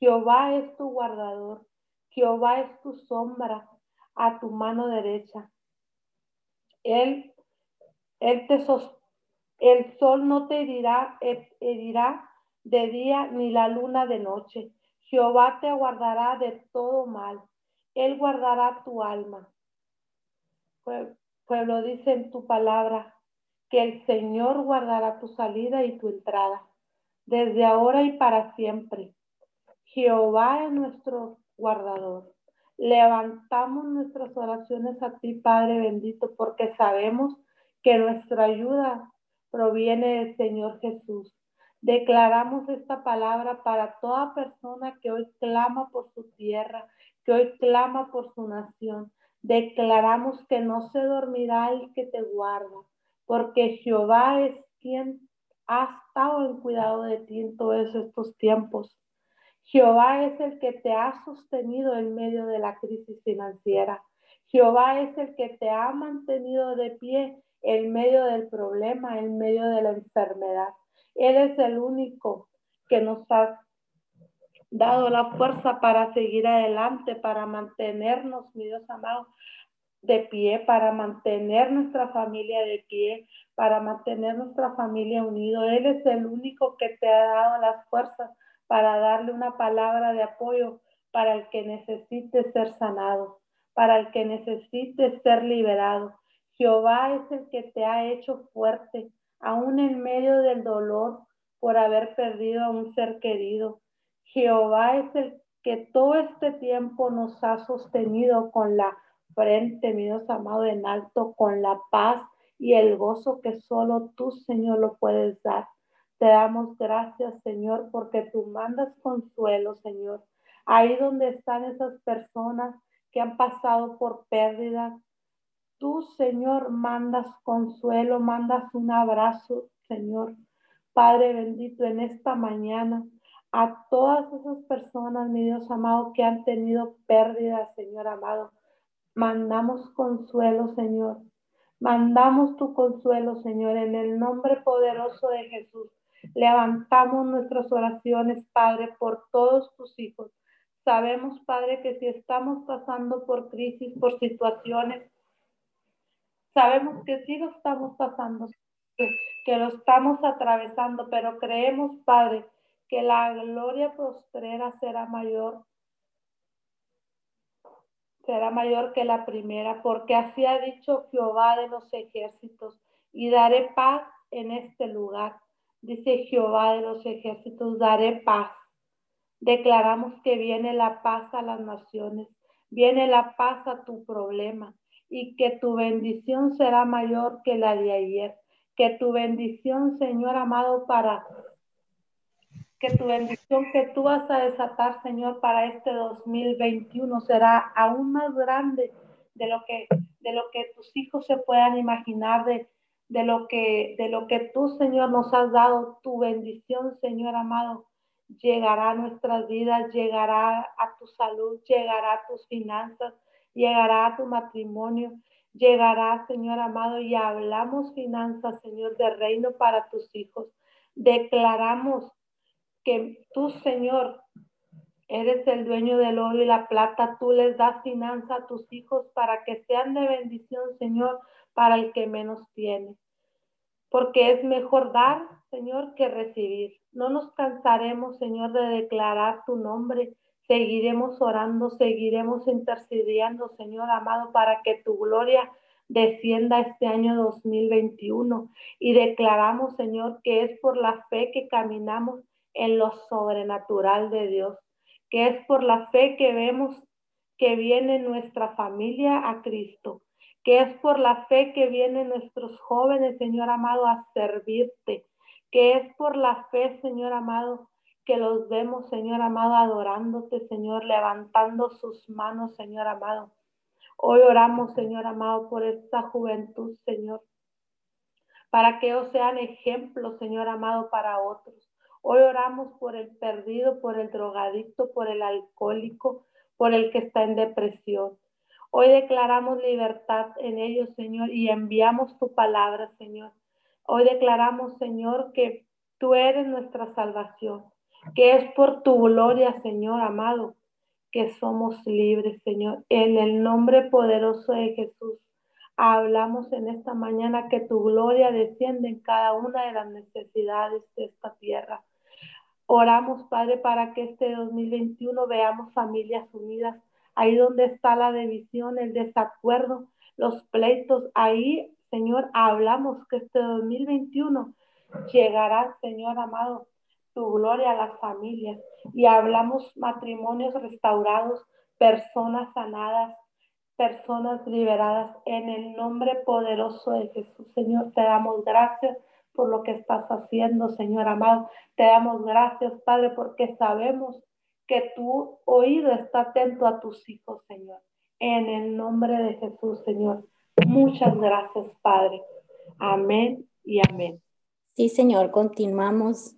Jehová es tu guardador, Jehová es tu sombra a tu mano derecha. Él, él te el sol no te herirá, herirá de día ni la luna de noche. Jehová te guardará de todo mal. Él guardará tu alma. Pueblo, dice en tu palabra que el Señor guardará tu salida y tu entrada, desde ahora y para siempre. Jehová es nuestro guardador. Levantamos nuestras oraciones a ti, Padre bendito, porque sabemos que nuestra ayuda proviene del Señor Jesús. Declaramos esta palabra para toda persona que hoy clama por su tierra, que hoy clama por su nación. Declaramos que no se dormirá el que te guarda, porque Jehová es quien ha estado en cuidado de ti en todos estos tiempos. Jehová es el que te ha sostenido en medio de la crisis financiera. Jehová es el que te ha mantenido de pie en medio del problema, en medio de la enfermedad. Él es el único que nos ha dado la fuerza para seguir adelante, para mantenernos, mi Dios amado, de pie, para mantener nuestra familia de pie, para mantener nuestra familia unido. Él es el único que te ha dado las fuerzas para darle una palabra de apoyo para el que necesite ser sanado, para el que necesite ser liberado. Jehová es el que te ha hecho fuerte, aún en medio del dolor por haber perdido a un ser querido. Jehová es el que todo este tiempo nos ha sostenido con la frente, mi Dios amado, en alto, con la paz y el gozo que solo tú, Señor, lo puedes dar. Te damos gracias, Señor, porque tú mandas consuelo, Señor. Ahí donde están esas personas que han pasado por pérdidas, tú, Señor, mandas consuelo, mandas un abrazo, Señor. Padre bendito, en esta mañana, a todas esas personas, mi Dios amado, que han tenido pérdidas, Señor amado, mandamos consuelo, Señor. Mandamos tu consuelo, Señor, en el nombre poderoso de Jesús. Levantamos nuestras oraciones, Padre, por todos tus hijos. Sabemos, Padre, que si estamos pasando por crisis, por situaciones, sabemos que sí lo estamos pasando, que, lo estamos atravesando, pero creemos, Padre, que la gloria postrera será mayor, será mayor que la primera, porque así ha dicho Jehová de los ejércitos, y daré paz en este lugar Dice Jehová de los ejércitos, daré paz. Declaramos que viene la paz a las naciones, viene la paz a tu problema y que tu bendición será mayor que la de ayer. Que tu bendición, Señor amado, para que tu bendición que tú vas a desatar, Señor, para este 2021 será aún más grande de lo que de lo que tus hijos se puedan imaginar de de lo que, de lo que tú, Señor, nos has dado, tu bendición, Señor amado, llegará a nuestras vidas, llegará a tu salud, llegará a tus finanzas, llegará a tu matrimonio, llegará, Señor amado, y hablamos finanzas, Señor, de reino para tus hijos. Declaramos que tú, Señor, eres el dueño del oro y la plata, tú les das finanza a tus hijos para que sean de bendición, Señor, para el que menos tiene porque es mejor dar, Señor, que recibir. No nos cansaremos, Señor, de declarar tu nombre. Seguiremos orando, seguiremos intercediendo, Señor amado, para que tu gloria descienda este año 2021. Y declaramos, Señor, que es por la fe que caminamos en lo sobrenatural de Dios, que es por la fe que vemos que viene nuestra familia a Cristo, que es por la fe que vienen nuestros jóvenes, Señor amado, a servirte, que es por la fe, Señor amado, que los vemos, Señor amado, adorándote, Señor, levantando sus manos, Señor amado. Hoy oramos, Señor amado, por esta juventud, Señor, para que ellos sean ejemplos, Señor amado, para otros. Hoy oramos por el perdido, por el drogadicto, por el alcohólico, por el que está en depresión. Hoy declaramos libertad en ellos, Señor, y enviamos tu palabra, Señor. Hoy declaramos, Señor, que tú eres nuestra salvación, que es por tu gloria, Señor amado, que somos libres, Señor. En el nombre poderoso de Jesús, hablamos en esta mañana que tu gloria desciende en cada una de las necesidades de esta tierra. Oramos, Padre, para que este 2021 veamos familias unidas. Ahí donde está la división, el desacuerdo, los pleitos, ahí, Señor, hablamos que este 2021 llegará, Señor amado, tu gloria a las familias. Y hablamos matrimonios restaurados, personas sanadas, personas liberadas. En el nombre poderoso de Jesús, Señor, te damos gracias por lo que estás haciendo, Señor amado. Te damos gracias, Padre, porque sabemos que tu oído está atento a tus hijos, Señor. En el nombre de Jesús, Señor. Muchas gracias, Padre. Amén y amén. Sí, Señor, continuamos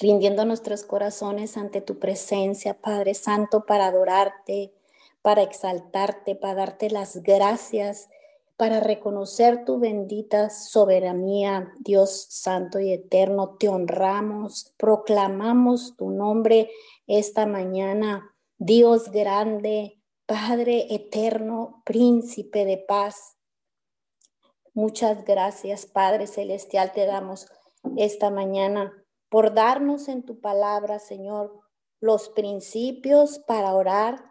rindiendo nuestros corazones ante tu presencia, Padre Santo, para adorarte, para exaltarte, para darte las gracias para reconocer tu bendita soberanía, Dios Santo y Eterno. Te honramos, proclamamos tu nombre esta mañana, Dios grande, Padre eterno, príncipe de paz. Muchas gracias, Padre Celestial, te damos esta mañana por darnos en tu palabra, Señor, los principios para orar.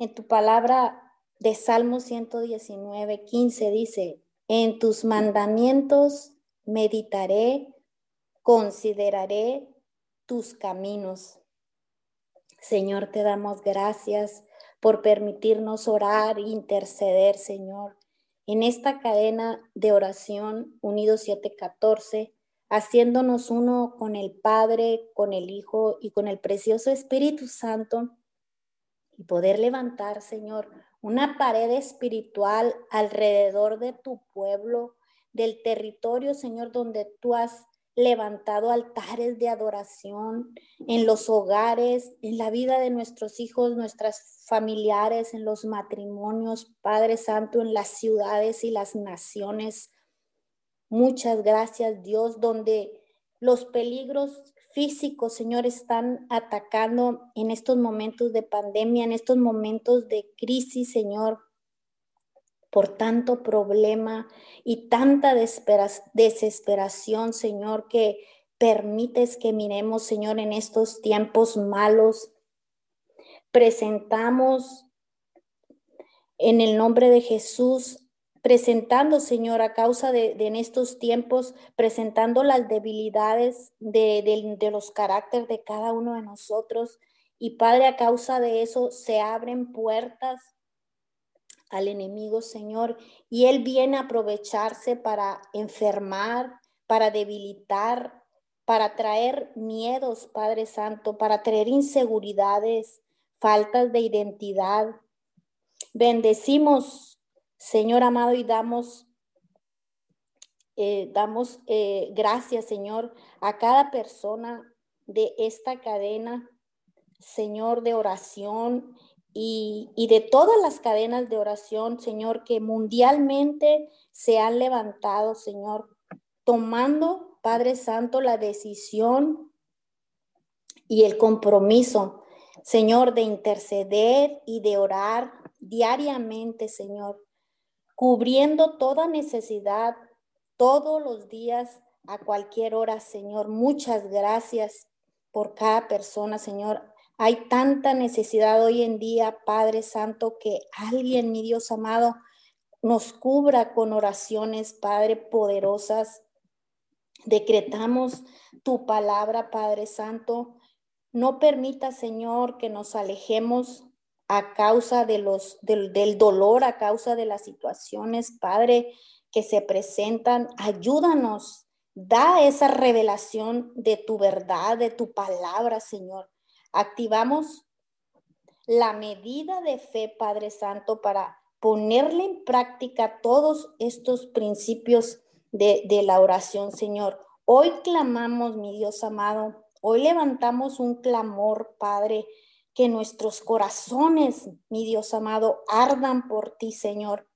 En tu palabra de Salmo 119, 15 dice, en tus mandamientos meditaré, consideraré tus caminos. Señor, te damos gracias por permitirnos orar e interceder, Señor, en esta cadena de oración unidos 714, haciéndonos uno con el Padre, con el Hijo y con el precioso Espíritu Santo, y poder levantar, Señor, una pared espiritual alrededor de tu pueblo, del territorio, Señor, donde tú has levantado altares de adoración en los hogares, en la vida de nuestros hijos, nuestras familiares, en los matrimonios, Padre Santo, en las ciudades y las naciones. Muchas gracias, Dios, donde los peligros físicos, Señor, están atacando en estos momentos de pandemia, en estos momentos de crisis, Señor, por tanto problema y tanta desesperación, Señor, que permites que miremos, Señor, en estos tiempos malos. Presentamos en el nombre de Jesús presentando, Señor, a causa de, en estos tiempos, presentando las debilidades de, de los caracteres de cada uno de nosotros. Y Padre, a causa de eso se abren puertas al enemigo, Señor, y él viene a aprovecharse para enfermar, para debilitar, para traer miedos, Padre Santo, para traer inseguridades, faltas de identidad. Bendecimos Señor amado, y damos, eh, damos eh, gracias, Señor, a cada persona de esta cadena, Señor, de oración y, y, de todas las cadenas de oración, Señor, que mundialmente se han levantado, Señor, tomando, Padre Santo, la decisión y el compromiso, Señor, de interceder y de orar diariamente, Señor, cubriendo toda necesidad todos los días, a cualquier hora, Señor. Muchas gracias por cada persona, Señor. Hay tanta necesidad hoy en día, Padre Santo, que alguien, mi Dios amado, nos cubra con oraciones, Padre, poderosas. Decretamos tu palabra, Padre Santo. No permita, Señor, que nos alejemos a causa de los, del, del dolor, a causa de las situaciones, Padre, que se presentan. Ayúdanos, da esa revelación de tu verdad, de tu palabra, Señor. Activamos la medida de fe, Padre Santo, para ponerle en práctica todos estos principios de, de la oración, Señor. Hoy clamamos, mi Dios amado, hoy levantamos un clamor, Padre, que nuestros corazones, mi Dios amado, ardan por ti, Señor,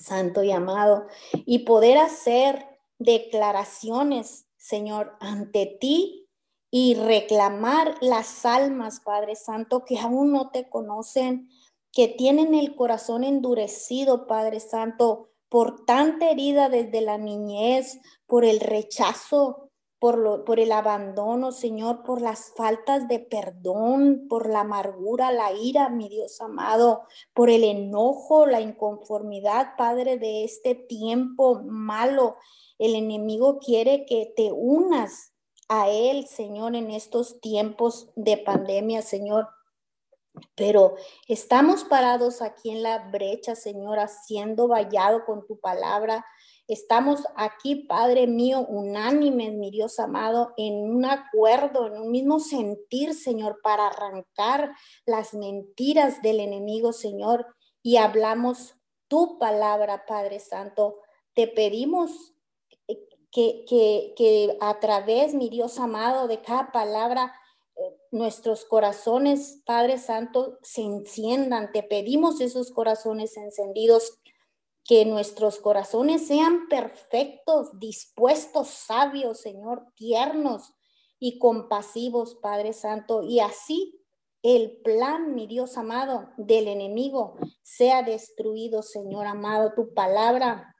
santo y amado, y poder hacer declaraciones, Señor, ante ti y reclamar las almas, Padre Santo, que aún no te conocen, que tienen el corazón endurecido, Padre Santo, por tanta herida desde la niñez, por el rechazo, por, lo, por el abandono, Señor, por las faltas de perdón, por la amargura, la ira, mi Dios amado, por el enojo, la inconformidad, Padre, de este tiempo malo. El enemigo quiere que te unas a Él, Señor, en estos tiempos de pandemia, Señor. Pero estamos parados aquí en la brecha, Señor, haciendo vallado con tu palabra. Estamos aquí, Padre mío, unánimes, mi Dios amado, en un acuerdo, en un mismo sentir, Señor, para arrancar las mentiras del enemigo, Señor. Y hablamos tu palabra, Padre Santo. Te pedimos que, que, que a través, mi Dios amado, de cada palabra, nuestros corazones, Padre Santo, se enciendan. Te pedimos esos corazones encendidos, que nuestros corazones sean perfectos, dispuestos, sabios, Señor, tiernos y compasivos, Padre Santo. Y así el plan, mi Dios amado, del enemigo sea destruido, Señor amado. Tu palabra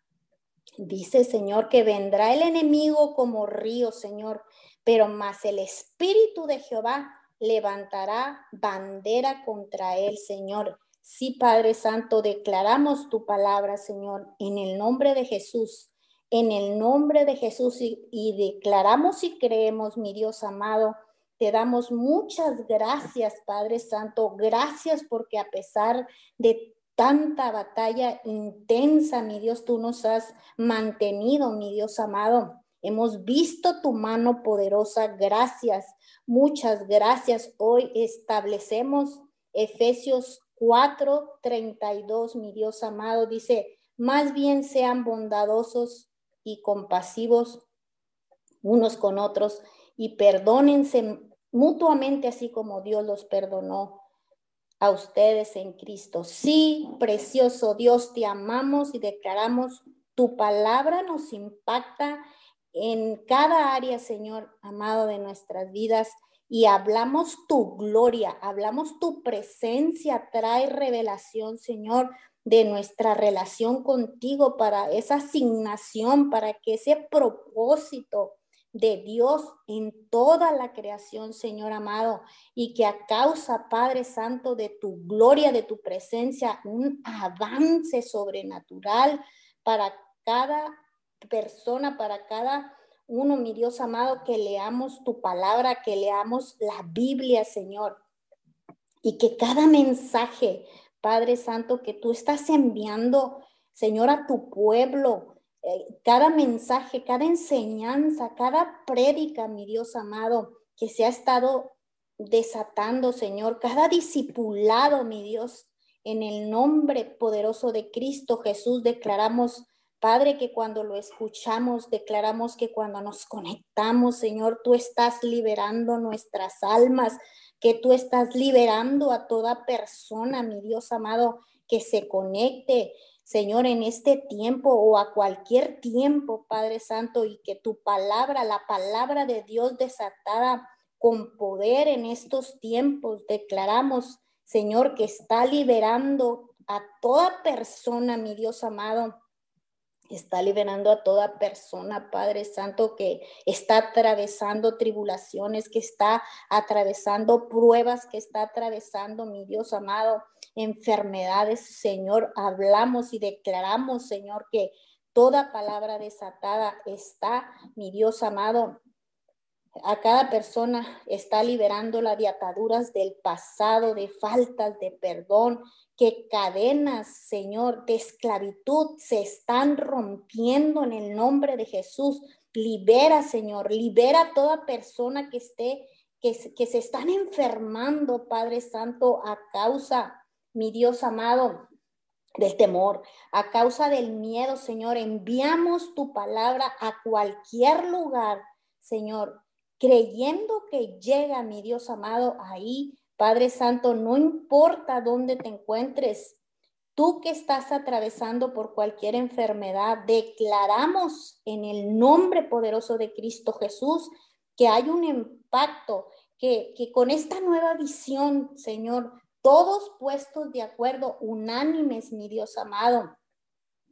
dice, Señor, que vendrá el enemigo como río, Señor, pero más el Espíritu de Jehová levantará bandera contra él, Señor. Sí, Padre Santo, declaramos tu palabra, Señor, en el nombre de Jesús, en el nombre de Jesús y, declaramos y creemos, mi Dios amado, te damos muchas gracias, Padre Santo. Gracias porque a pesar de tanta batalla intensa, mi Dios, tú nos has mantenido, mi Dios amado. Hemos visto tu mano poderosa. Gracias, muchas gracias. Hoy establecemos Efesios 4, 32, mi Dios amado. Dice, más bien sean bondadosos y compasivos unos con otros y perdónense mutuamente así como Dios los perdonó a ustedes en Cristo. Sí, precioso Dios, te amamos y declaramos tu palabra nos impacta en cada área, Señor amado, de nuestras vidas y hablamos tu gloria, hablamos tu presencia, trae revelación, Señor, de nuestra relación contigo para esa asignación, para que ese propósito de Dios en toda la creación, Señor amado, y que a causa, Padre Santo, de tu gloria, de tu presencia, un avance sobrenatural para cada persona, para cada uno, mi Dios amado, que leamos tu palabra, que leamos la Biblia, Señor. Y que cada mensaje, Padre Santo, que tú estás enviando, Señor, a tu pueblo, eh, cada mensaje, cada enseñanza, cada prédica, mi Dios amado, que se ha estado desatando, Señor, cada discipulado, mi Dios, en el nombre poderoso de Cristo Jesús, declaramos Padre, que cuando lo escuchamos, declaramos que cuando nos conectamos, Señor, tú estás liberando nuestras almas, que tú estás liberando a toda persona, mi Dios amado, que se conecte, Señor, en este tiempo o a cualquier tiempo, Padre Santo, y que tu palabra, la palabra de Dios desatada con poder en estos tiempos, declaramos, Señor, que está liberando a toda persona, mi Dios amado, está liberando a toda persona, Padre Santo, que está atravesando tribulaciones, que está atravesando pruebas, que está atravesando, mi Dios amado, enfermedades. Señor, hablamos y declaramos, Señor, que toda palabra desatada está, mi Dios amado, a cada persona está liberándola de ataduras del pasado, de faltas de perdón, que cadenas, Señor, de esclavitud se están rompiendo en el nombre de Jesús. Libera, Señor, libera a toda persona que esté que, que se están enfermando, Padre Santo, a causa, mi Dios amado, del temor, a causa del miedo, Señor. Enviamos tu palabra a cualquier lugar, Señor, creyendo que llega, mi Dios amado, ahí. Padre Santo, no importa dónde te encuentres, tú que estás atravesando por cualquier enfermedad, declaramos en el nombre poderoso de Cristo Jesús que hay un impacto, que, que con esta nueva visión, Señor, todos puestos de acuerdo, unánimes, mi Dios amado,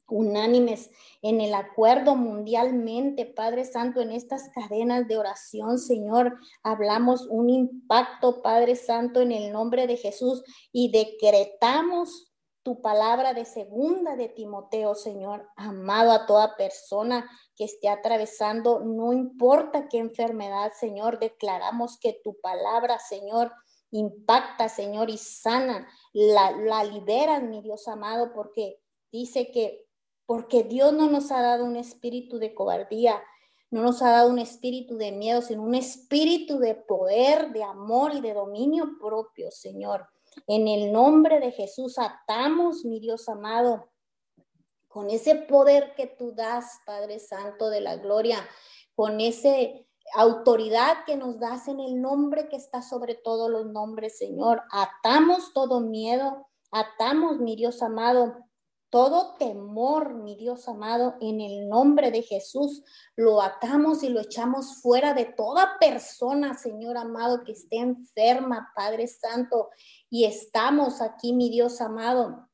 unánimes en el acuerdo mundialmente, Padre Santo, en estas cadenas de oración, Señor, hablamos un impacto, Padre Santo, en el nombre de Jesús y decretamos tu palabra de segunda de Timoteo, Señor, amado a toda persona que esté atravesando, no importa qué enfermedad, Señor, declaramos que tu palabra, Señor, impacta, Señor, y sana, la, la liberas, mi Dios amado, porque dice que, porque Dios no nos ha dado un espíritu de cobardía, no nos ha dado un espíritu de miedo, sino un espíritu de poder, de amor y de dominio propio, Señor. En el nombre de Jesús atamos, mi Dios amado, con ese poder que tú das, Padre Santo de la Gloria, con ese autoridad que nos das en el nombre que está sobre todos los nombres, Señor. Atamos todo miedo, atamos, mi Dios amado, todo temor, mi Dios amado, en el nombre de Jesús, lo atamos y lo echamos fuera de toda persona, Señor amado, que esté enferma, Padre Santo. Y estamos aquí, mi Dios amado,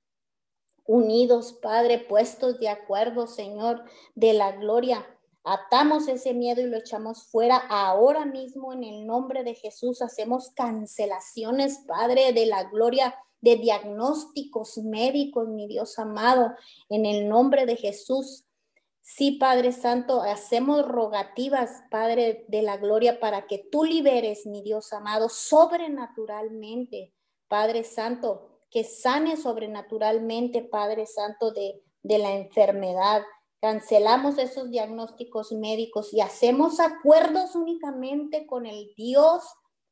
unidos, Padre, puestos de acuerdo, Señor, de la gloria Atamos ese miedo y lo echamos fuera ahora mismo en el nombre de Jesús. Hacemos cancelaciones, Padre, de la gloria de diagnósticos médicos, mi Dios amado, en el nombre de Jesús. Sí, Padre Santo, hacemos rogativas, Padre de la gloria, para que tú liberes, mi Dios amado, sobrenaturalmente, Padre Santo, que sane sobrenaturalmente, Padre Santo, de, de la enfermedad Cancelamos esos diagnósticos médicos y hacemos acuerdos únicamente con el Dios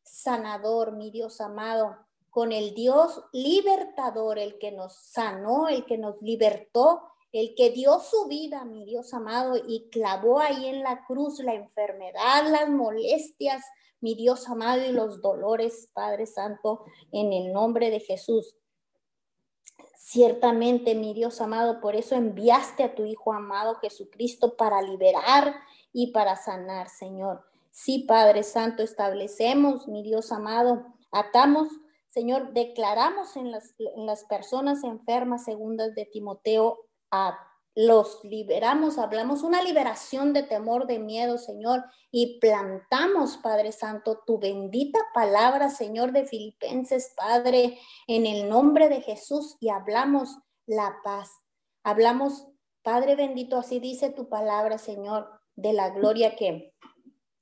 sanador, mi Dios amado, con el Dios libertador, el que nos sanó, el que nos libertó, el que dio su vida, mi Dios amado, y clavó ahí en la cruz la enfermedad, las molestias, mi Dios amado, y los dolores, Padre Santo, en el nombre de Jesús. Ciertamente, mi Dios amado, por eso enviaste a tu Hijo amado Jesucristo para liberar y para sanar, Señor. Sí, Padre Santo, establecemos, mi Dios amado, atamos, Señor, declaramos en las, personas enfermas, segundas de Timoteo, a los liberamos, hablamos una liberación de temor, de miedo, Señor, y plantamos, Padre Santo, tu bendita palabra, Señor de Filipenses, Padre, en el nombre de Jesús, y hablamos la paz. Hablamos, Padre bendito, así dice tu palabra, Señor, de la gloria que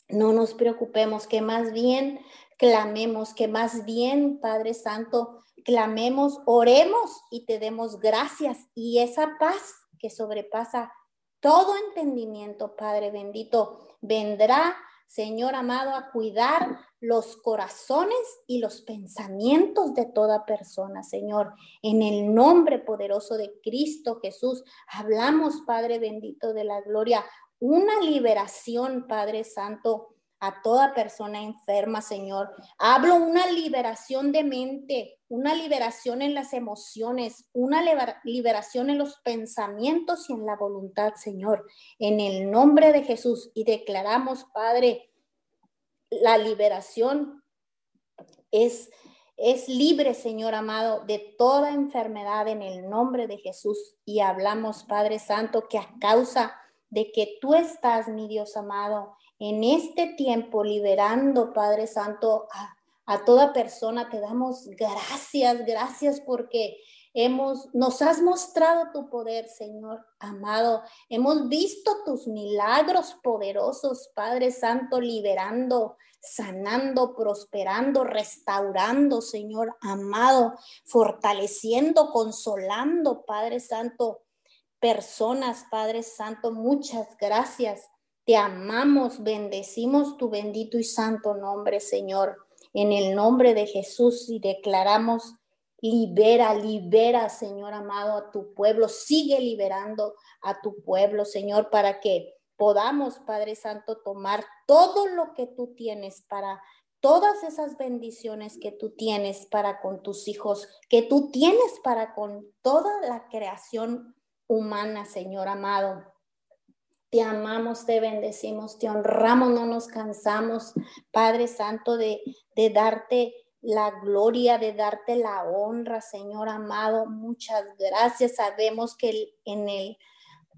no nos preocupemos, que más bien clamemos, que más bien, Padre Santo, clamemos, oremos y te demos gracias. Y esa paz que sobrepasa todo entendimiento, Padre bendito, vendrá, Señor amado, a cuidar los corazones y los pensamientos de toda persona, Señor. En el nombre poderoso de Cristo Jesús, hablamos, Padre bendito de la gloria, una liberación, Padre Santo, a toda persona enferma, Señor. Hablo una liberación de mente, una liberación en las emociones, una liberación en los pensamientos y en la voluntad, Señor. En el nombre de Jesús y declaramos, Padre, la liberación es es libre, Señor amado, de toda enfermedad en el nombre de Jesús. Y hablamos, Padre Santo, que a causa de que tú estás, mi Dios amado, en este tiempo liberando, Padre Santo, a, toda persona. Te damos gracias, gracias porque hemos, nos has mostrado tu poder, Señor amado. Hemos visto tus milagros poderosos, Padre Santo, liberando, sanando, prosperando, restaurando, Señor amado, fortaleciendo, consolando, Padre Santo, personas, Padre Santo. Muchas gracias. Te amamos, bendecimos tu bendito y santo nombre, Señor. En el nombre de Jesús y declaramos Libera, libera, Señor amado, a tu pueblo. Sigue liberando a tu pueblo, Señor, para que podamos, Padre Santo, tomar todo lo que tú tienes para todas esas bendiciones que tú tienes para con tus hijos, que tú tienes para con toda la creación humana, Señor amado. Te amamos, te bendecimos, te honramos, no nos cansamos, Padre Santo, de, de darte la gloria, de darte la honra, Señor amado. Muchas gracias. Sabemos que en el,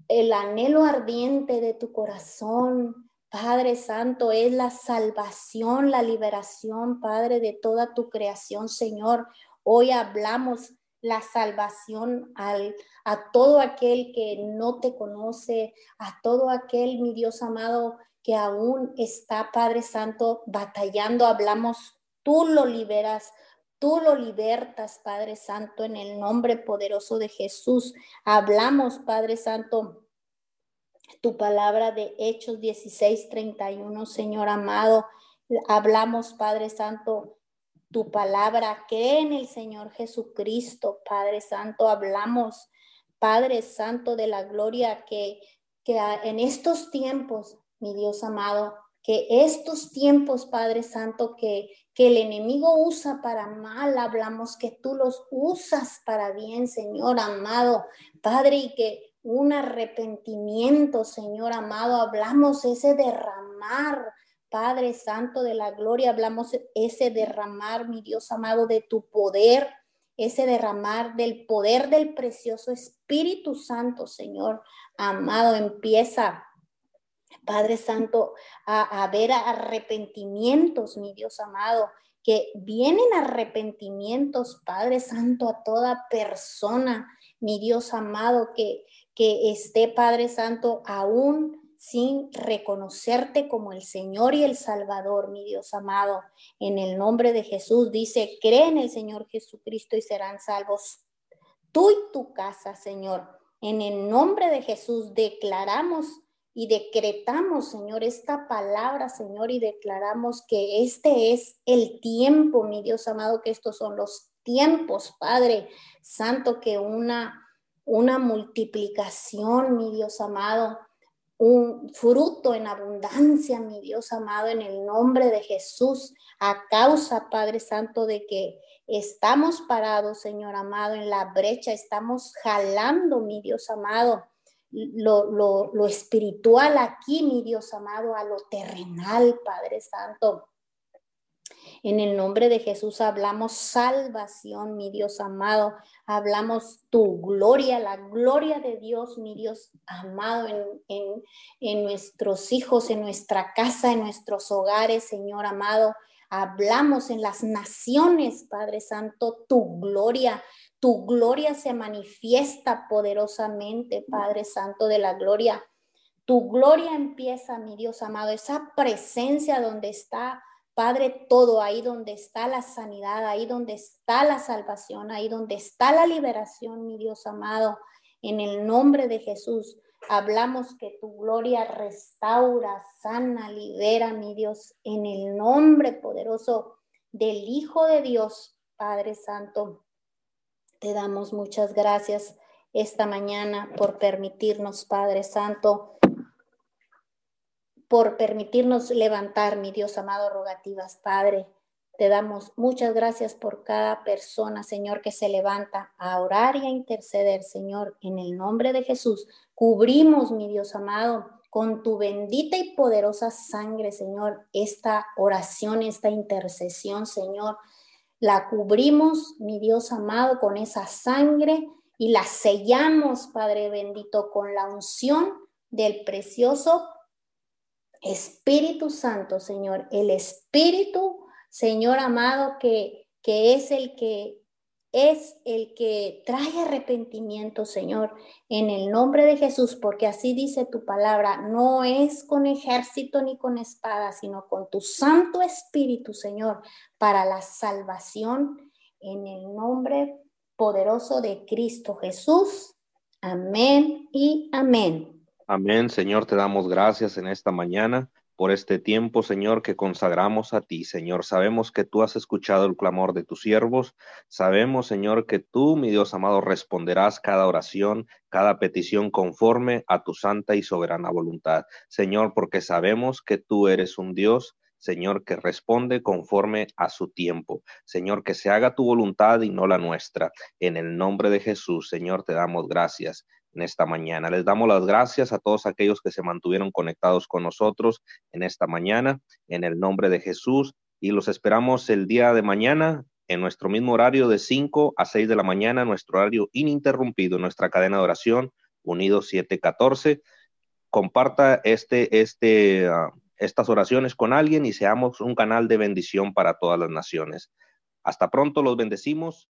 el anhelo ardiente de tu corazón, Padre Santo, es la salvación, la liberación, Padre, de toda tu creación, Señor. Hoy hablamos la salvación al, a todo aquel que no te conoce, a todo aquel, mi Dios amado, que aún está, Padre Santo, batallando. Hablamos Tú lo liberas, tú lo libertas, Padre Santo, en el nombre poderoso de Jesús. Hablamos, Padre Santo, tu palabra de Hechos 16, 31, Señor amado. Hablamos, Padre Santo, tu palabra, que en el Señor Jesucristo, Padre Santo. Hablamos, Padre Santo, de la gloria que, que en estos tiempos, mi Dios amado, que estos tiempos, Padre Santo, que, que el enemigo usa para mal, hablamos que tú los usas para bien, Señor amado, Padre, y que un arrepentimiento, Señor amado, hablamos ese derramar, Padre Santo de la gloria, hablamos ese derramar, mi Dios amado, de tu poder, ese derramar del poder del precioso Espíritu Santo, Señor amado, empieza Padre Santo, a, ver arrepentimientos, mi Dios amado, que vienen arrepentimientos, Padre Santo, a toda persona, mi Dios amado, que, que esté, Padre Santo, aún sin reconocerte como el Señor y el Salvador, mi Dios amado. En el nombre de Jesús dice, cree en el Señor Jesucristo y serán salvos tú y tu casa, Señor. En el nombre de Jesús declaramos y decretamos, Señor, esta palabra, Señor, y declaramos que este es el tiempo, mi Dios amado, que estos son los tiempos, Padre Santo, que una, una multiplicación, mi Dios amado, un fruto en abundancia, mi Dios amado, en el nombre de Jesús, a causa, Padre Santo, de que estamos parados, Señor amado, en la brecha, estamos jalando, mi Dios amado, lo, espiritual aquí, mi Dios amado, a lo terrenal, Padre Santo. En el nombre de Jesús hablamos salvación, mi Dios amado. Hablamos tu gloria, la gloria de Dios, mi Dios amado, en, en, nuestros hijos, en nuestra casa, en nuestros hogares, Señor amado. Hablamos en las naciones, Padre Santo, tu gloria, tu gloria se manifiesta poderosamente, Padre Santo de la Gloria. Tu gloria empieza, mi Dios amado, esa presencia donde está, Padre, todo, ahí donde está la sanidad, ahí donde está la salvación, ahí donde está la liberación, mi Dios amado. En el nombre de Jesús, hablamos que tu gloria restaura, sana, libera, mi Dios, en el nombre poderoso del Hijo de Dios, Padre Santo. Te damos muchas gracias esta mañana por permitirnos, Padre Santo, por permitirnos levantar, mi Dios amado, rogativas, Padre. Te damos muchas gracias por cada persona, Señor, que se levanta a orar y a interceder, Señor, en el nombre de Jesús. Cubrimos, mi Dios amado, con tu bendita y poderosa sangre, Señor, esta oración, esta intercesión, Señor. La cubrimos, mi Dios amado, con esa sangre y la sellamos, Padre bendito, con la unción del precioso Espíritu Santo, Señor. El Espíritu, Señor amado, que, que es el que es el que trae arrepentimiento, Señor, en el nombre de Jesús, porque así dice tu palabra, no es con ejército ni con espada, sino con tu Santo Espíritu, Señor, para la salvación en el nombre poderoso de Cristo Jesús. Amén y amén. Amén, Señor, te damos gracias en esta mañana por este tiempo, Señor, que consagramos a ti, Señor. Sabemos que tú has escuchado el clamor de tus siervos. Sabemos, Señor, que tú, mi Dios amado, responderás cada oración, cada petición conforme a tu santa y soberana voluntad. Señor, porque sabemos que tú eres un Dios Señor, que responde conforme a su tiempo. Señor, que se haga tu voluntad y no la nuestra. En el nombre de Jesús, Señor, te damos gracias en esta mañana. Les damos las gracias a todos aquellos que se mantuvieron conectados con nosotros en esta mañana, en el nombre de Jesús, y los esperamos el día de mañana en nuestro mismo horario de 5 a 6 de la mañana, nuestro horario ininterrumpido, nuestra cadena de oración, Unidos 714. Comparta este, este, uh, estas oraciones con alguien y seamos un canal de bendición para todas las naciones. Hasta pronto, los bendecimos.